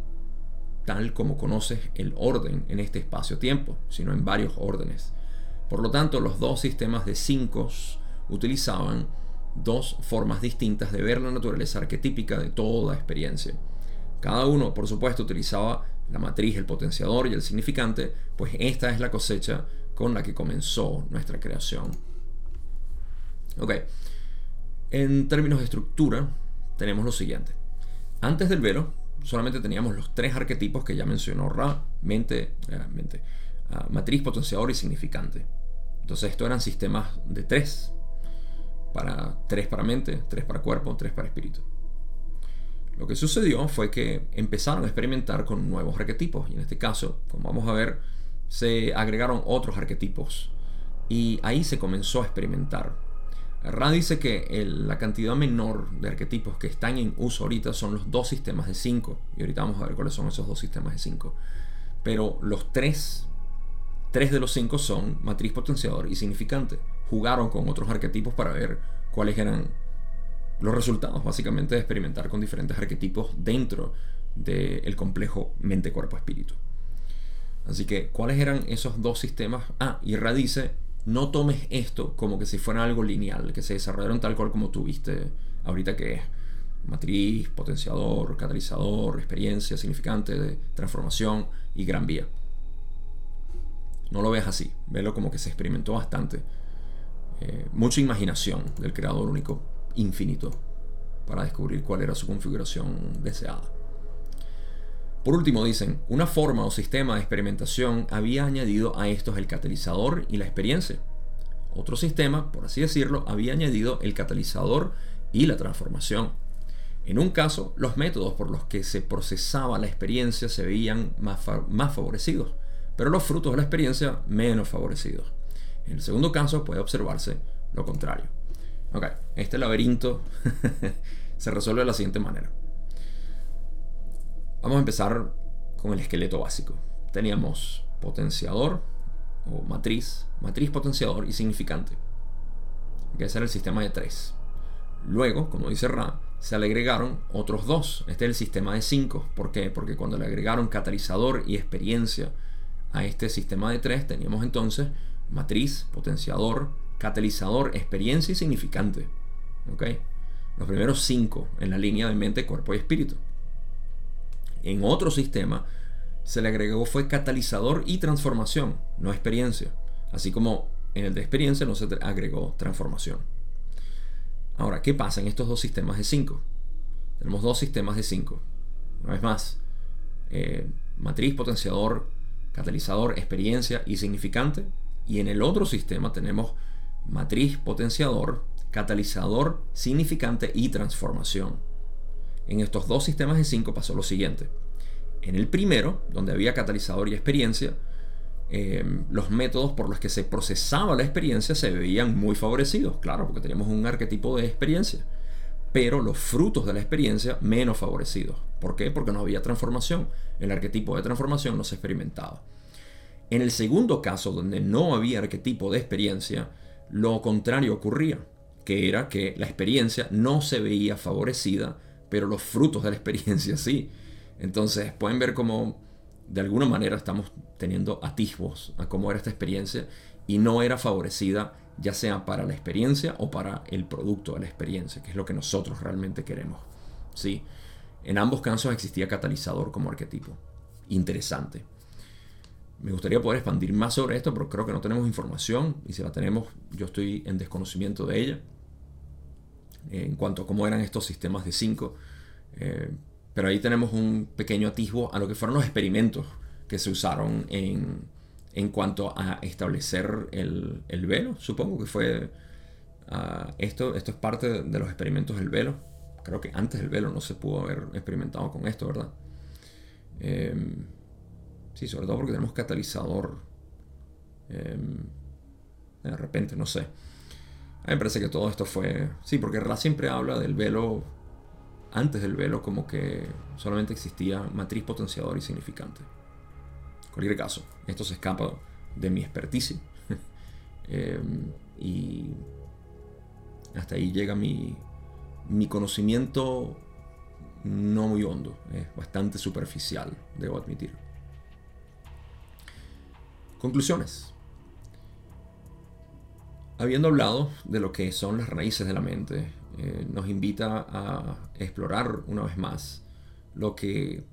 tal como conoces el orden en este espacio-tiempo, sino en varios órdenes. Por lo tanto, los dos sistemas de cinco utilizaban dos formas distintas de ver la naturaleza arquetípica de toda experiencia. Cada uno, por supuesto, utilizaba la matriz, el potenciador y el significante, pues esta es la cosecha con la que comenzó nuestra creación. Ok, en términos de estructura, tenemos lo siguiente. Antes del velo, solamente teníamos los tres arquetipos que ya mencionó Ra, mente, eh, mente ah, matriz, potenciador y significante. Entonces estos eran sistemas de tres. Para, tres para mente, tres para cuerpo, tres para espíritu. Lo que sucedió fue que empezaron a experimentar con nuevos arquetipos y en este caso, como vamos a ver, se agregaron otros arquetipos y ahí se comenzó a experimentar. Ra dice que la cantidad menor de arquetipos que están en uso ahorita son los dos sistemas de 5 y ahorita vamos a ver cuáles son esos dos sistemas de 5. Pero los tres, tres de los cinco son matriz potenciador y significante. Jugaron con otros arquetipos para ver cuáles eran los resultados básicamente de experimentar con diferentes arquetipos dentro del complejo mente-cuerpo-espíritu. Así que, ¿cuáles eran esos dos sistemas? Ah, y Ra dice, no tomes esto como que si fuera algo lineal, que se desarrollaron tal cual como tuviste ahorita que es matriz, potenciador, catalizador, experiencia, significante, de transformación y gran vía. No lo ves así, velo como que se experimentó bastante. Eh, mucha imaginación del creador único infinito para descubrir cuál era su configuración deseada. Por último, dicen, una forma o sistema de experimentación había añadido a estos el catalizador y la experiencia. Otro sistema, por así decirlo, había añadido el catalizador y la transformación. En un caso, los métodos por los que se procesaba la experiencia se veían más, más favorecidos, pero los frutos de la experiencia menos favorecidos. En el segundo caso puede observarse lo contrario. Ok, este laberinto *laughs* se resuelve de la siguiente manera. Vamos a empezar con el esqueleto básico. Teníamos potenciador o matriz, matriz potenciador y significante. Que ese era el sistema de tres. Luego, como dice Ra, se le agregaron otros dos. Este es el sistema de cinco. ¿Por qué? Porque cuando le agregaron catalizador y experiencia a este sistema de tres, teníamos entonces matriz, potenciador, catalizador, experiencia y significante. ¿Ok? Los primeros cinco en la línea de mente, cuerpo y espíritu. En otro sistema se le agregó fue catalizador y transformación, no experiencia. Así como en el de experiencia no se agregó transformación. Ahora, ¿qué pasa en estos dos sistemas de 5? Tenemos dos sistemas de 5. Una vez más, eh, matriz, potenciador, catalizador, experiencia y significante. Y en el otro sistema tenemos matriz potenciador, catalizador significante y transformación. En estos dos sistemas de 5 pasó lo siguiente. En el primero, donde había catalizador y experiencia, em, los métodos por los que se procesaba la experiencia se veían muy favorecidos, claro, porque teníamos un arquetipo de experiencia, pero los frutos de la experiencia menos favorecidos. ¿Por qué? Porque no había transformación. El arquetipo de transformación no se experimentaba. En el segundo caso, donde no había arquetipo de experiencia, lo contrario ocurría, que era que la experiencia no se veía favorecida, pero los frutos de la experiencia sí. Entonces pueden ver cómo de alguna manera estamos teniendo atisbos a cómo era esta experiencia y no era favorecida ya sea para la experiencia o para el producto de la experiencia, que es lo que nosotros realmente queremos. Sí, en ambos casos existía catalizador como arquetipo. Interesante. Me gustaría poder expandir más sobre esto, pero creo que no tenemos información y si la tenemos, yo estoy en desconocimiento de ella en cuanto a cómo eran estos sistemas de 5. Eh, pero ahí tenemos un pequeño atisbo a lo que fueron los experimentos que se usaron en, en cuanto a establecer el, el, velo. Supongo que fue uh, esto, esto es parte de los experimentos del velo. Creo que antes del velo no se pudo haber experimentado con esto, ¿verdad? Eh, Sí, sobre todo porque tenemos catalizador. Em, de repente, no sé. A mí me parece que todo esto fue... Sí, porque Ra siempre habla del velo, antes del velo, como que solamente existía matriz potenciador y significante. En cualquier caso, esto se escapa de mi experticia. *laughs* Em, y hasta ahí llega mi, mi conocimiento no muy hondo, es bastante superficial, debo admitir. Conclusiones. Habiendo hablado de lo que son las raíces de la mente, eh, nos invita a explorar una vez más lo que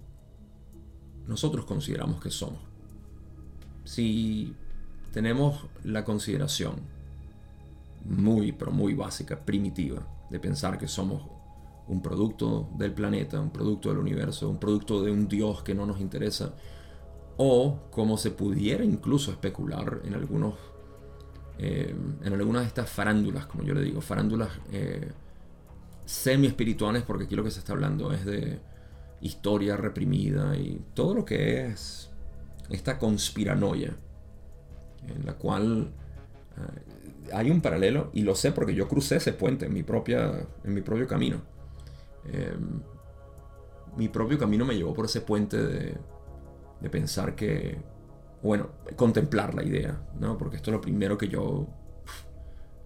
nosotros consideramos que somos. Si tenemos la consideración muy, pero muy básica, primitiva, de pensar que somos un producto del planeta, un producto del universo, un producto de un Dios que no nos interesa, o como se pudiera incluso especular en algunos eh, en algunas de estas farándulas, como yo le digo, farándulas eh, semi espirituales, porque aquí lo que se está hablando es de historia reprimida y todo lo que es esta conspiranoia, en la cual eh, hay un paralelo, y lo sé porque yo crucé ese puente en mi, propia, en mi propio camino. mi propio camino me llevó por ese puente de de pensar que, bueno, contemplar la idea, ¿no? Porque esto es lo primero que yo,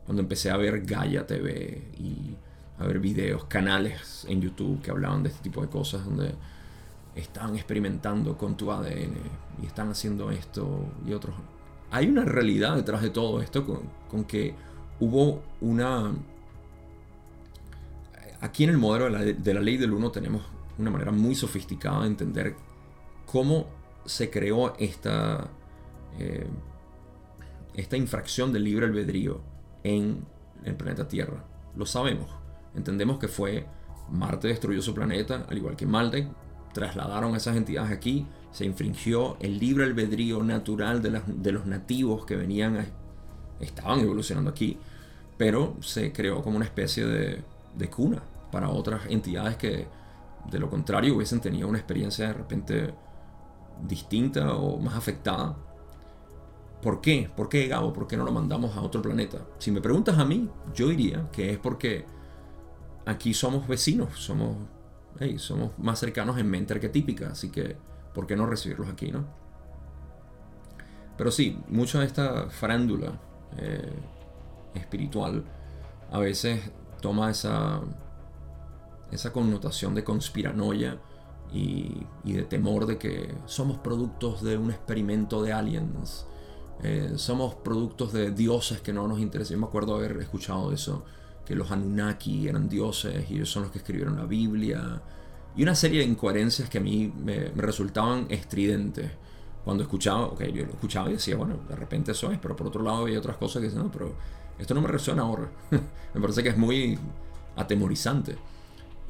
cuando empecé a ver Gaia TV y a ver videos, canales en YouTube que hablaban de este tipo de cosas, donde están experimentando con tu ADN y están haciendo esto y otros. Hay una realidad detrás de todo esto con, con que hubo una... Aquí en el modelo de la, de la ley del uno tenemos una manera muy sofisticada de entender cómo se creó esta, eh, esta infracción del libre albedrío en el planeta Tierra. Lo sabemos. Entendemos que fue Marte destruyó su planeta, al igual que Maldek. Trasladaron a esas entidades aquí. Se infringió el libre albedrío natural de, de los nativos que venían, estaban evolucionando aquí. Pero se creó como una especie de, de cuna para otras entidades que de lo contrario hubiesen tenido una experiencia de repente distinta o más afectada. ¿Por qué? ¿Por qué Gabo? ¿Por qué no lo mandamos a otro planeta? Si me preguntas a mí, yo diría que es porque aquí somos vecinos, somos, somos más cercanos en mente arquetípica, así que ¿por qué no recibirlos aquí, no? Pero sí, mucha de esta farándula eh, espiritual a veces toma esa, esa connotación de conspiranoia y, de temor de que somos productos de un experimento de aliens, eh, somos productos de dioses que no nos interesan. Yo me acuerdo haber escuchado eso, que los Anunnaki eran dioses y ellos son los que escribieron la Biblia, y una serie de incoherencias que a mí me, resultaban estridentes. Cuando escuchaba, ok, yo lo escuchaba y decía, bueno, de repente eso es, pero por otro lado había otras cosas que decían, no, pero esto no me resuena ahora. *laughs* me parece que es muy atemorizante.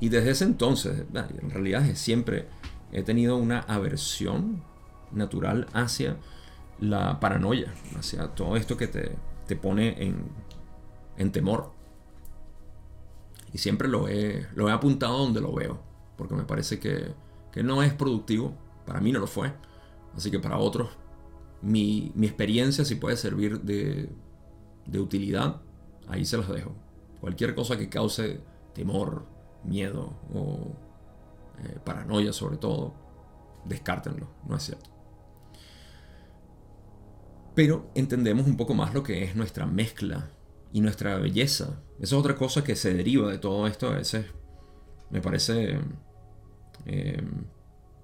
Y desde ese entonces, en realidad siempre he tenido una aversión natural hacia la paranoia, hacia todo esto que te, te pone en, en temor. Y siempre lo he, lo he apuntado donde lo veo, porque me parece que, que no es productivo. Para mí no lo fue. Así que para otros, mi, mi experiencia si puede servir de, de utilidad, ahí se los dejo. Cualquier cosa que cause temor, miedo o eh, paranoia sobre todo, descártenlo, no es cierto. Pero entendemos un poco más lo que es nuestra mezcla y nuestra belleza. Esa es otra cosa que se deriva de todo esto. A veces me parece eh,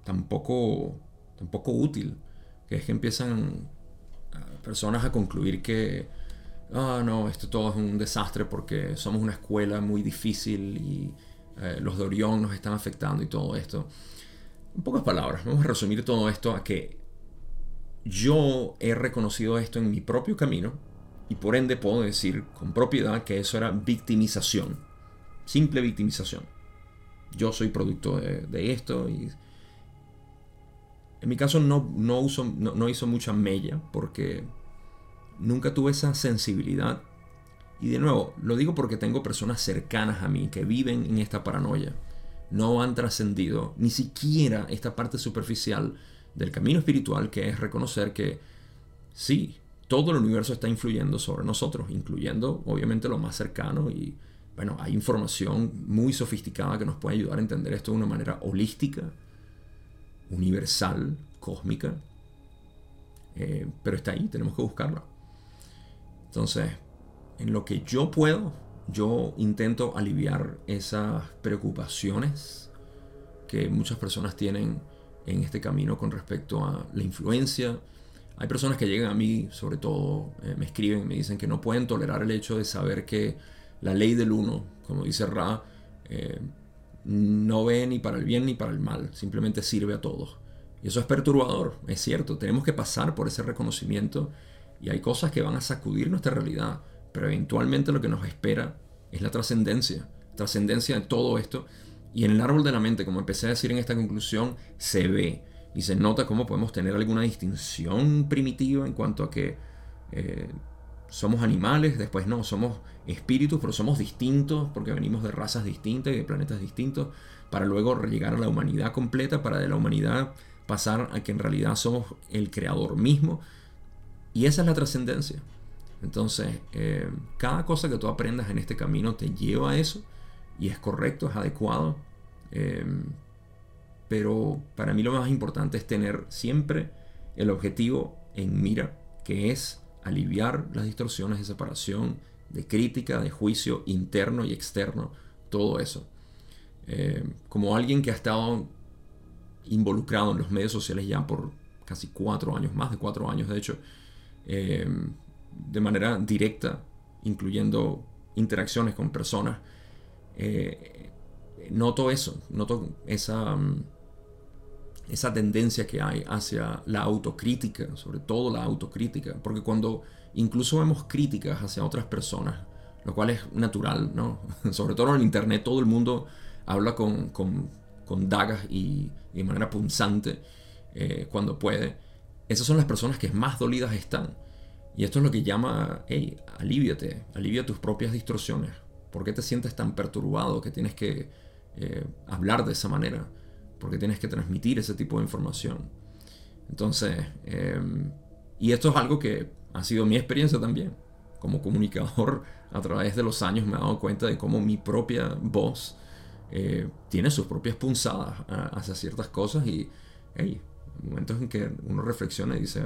tampoco, tampoco útil. Que es que empiezan personas a concluir que ah, no, esto todo es un desastre porque somos una escuela muy difícil y eh, los de Orión nos están afectando y todo esto. En pocas palabras, vamos a resumir todo esto a que yo he reconocido esto en mi propio camino y por ende puedo decir con propiedad que eso era victimización, simple victimización. Yo soy producto de, esto y en mi caso no, no, uso, no hizo mucha mella porque nunca tuve esa sensibilidad. Y de nuevo, lo digo porque tengo personas cercanas a mí que viven en esta paranoia. No han trascendido ni siquiera esta parte superficial del camino espiritual que es reconocer que sí, todo el universo está influyendo sobre nosotros, incluyendo obviamente lo más cercano y bueno, hay información muy sofisticada que nos puede ayudar a entender esto de una manera holística, universal, cósmica, eh, pero está ahí, tenemos que buscarla. Entonces, en lo que yo puedo, yo intento aliviar esas preocupaciones que muchas personas tienen en este camino con respecto a la influencia. Hay personas que llegan a mí, sobre todo, eh, me escriben, me dicen que no pueden tolerar el hecho de saber que la ley del uno, como dice Ra, eh, no ve ni para el bien ni para el mal, simplemente sirve a todos. Y eso es perturbador, es cierto, tenemos que pasar por ese reconocimiento y hay cosas que van a sacudir nuestra realidad, pero eventualmente lo que nos espera es la trascendencia, trascendencia de todo esto. Y en el árbol de la mente, como empecé a decir en esta conclusión, se ve y se nota cómo podemos tener alguna distinción primitiva en cuanto a que eh, somos animales, después no, somos espíritus, pero somos distintos porque venimos de razas distintas y de planetas distintos, para luego llegar a la humanidad completa, para de la humanidad pasar a que en realidad somos el creador mismo y esa es la trascendencia. Entonces, eh, cada cosa que tú aprendas en este camino te lleva a eso y es correcto, es adecuado. Eh, pero para mí lo más importante es tener siempre el objetivo en mira, que es aliviar las distorsiones de separación, de crítica, de juicio interno y externo, todo eso. Eh, como alguien que ha estado involucrado en los medios sociales ya por casi cuatro años, más de cuatro años de hecho, de manera directa, incluyendo interacciones con personas, eh, noto eso, noto esa, mm, esa tendencia que hay hacia la autocrítica, sobre todo la autocrítica, porque cuando incluso vemos críticas hacia otras personas, lo cual es natural, ¿no? *laughs* sobre todo en Internet todo el mundo habla con, con, con dagas y, de manera punzante eh, cuando puede, esas son las personas que más dolidas están. Y esto es lo que llama, hey, aliviate, alivia tus propias distorsiones. ¿Por qué te sientes tan perturbado que tienes que eh, hablar de esa manera? ¿Por qué tienes que transmitir ese tipo de información? Entonces, em, y esto es algo que ha sido mi experiencia también. Como comunicador, a través de los años me he dado cuenta de cómo mi propia voz eh, tiene sus propias punzadas hacia ciertas cosas y, hey, momentos en que uno reflexiona y dice,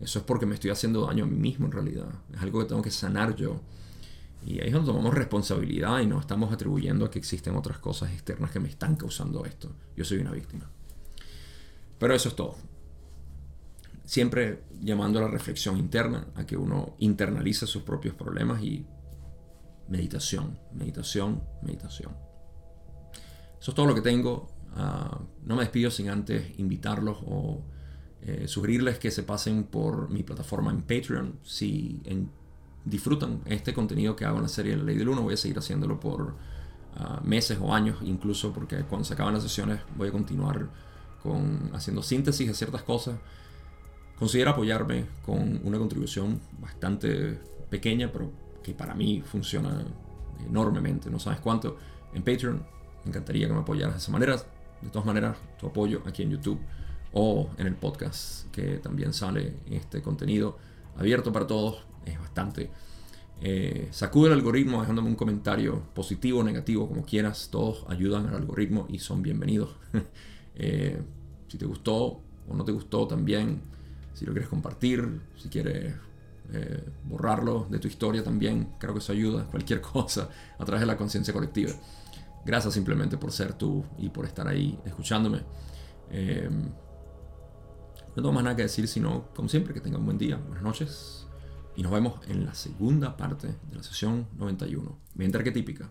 eso es porque me estoy haciendo daño a mí mismo en realidad. Es algo que tengo que sanar yo. Y ahí es donde tomamos responsabilidad y no estamos atribuyendo a que existen otras cosas externas que me están causando esto. Yo soy una víctima. Pero eso es todo. Siempre llamando a la reflexión interna, a que uno internalice sus propios problemas y meditación, meditación, meditación. Eso es todo lo que tengo. Ah, no me despido sin antes invitarlos o eh, sugerirles que se pasen por mi plataforma en Patreon. Si disfrutan este contenido que hago en la serie La Ley del Uno, voy a seguir haciéndolo por ah, meses o años, incluso porque cuando se acaban las sesiones voy a continuar con haciendo síntesis de ciertas cosas. Considera apoyarme con una contribución bastante pequeña, pero que para mí funciona enormemente. No sabes cuánto. En Patreon, me encantaría que me apoyaras de esa manera. De todas maneras, tu apoyo aquí en YouTube o en el podcast, que también sale este contenido abierto para todos, es bastante. Eh, sacude el algoritmo dejándome un comentario positivo o negativo, como quieras. Todos ayudan al algoritmo y son bienvenidos. *laughs* Eh, si te gustó o no te gustó también, si lo quieres compartir, si quieres eh, borrarlo de tu historia también, creo que eso ayuda. Cualquier *laughs* cosa a través de la conciencia colectiva. Gracias simplemente por ser tú y por estar ahí escuchándome. No tengo más nada que decir, sino, como siempre, que tengan un buen día, buenas noches y nos vemos en la segunda parte de la sesión 91. Mente arquetípica.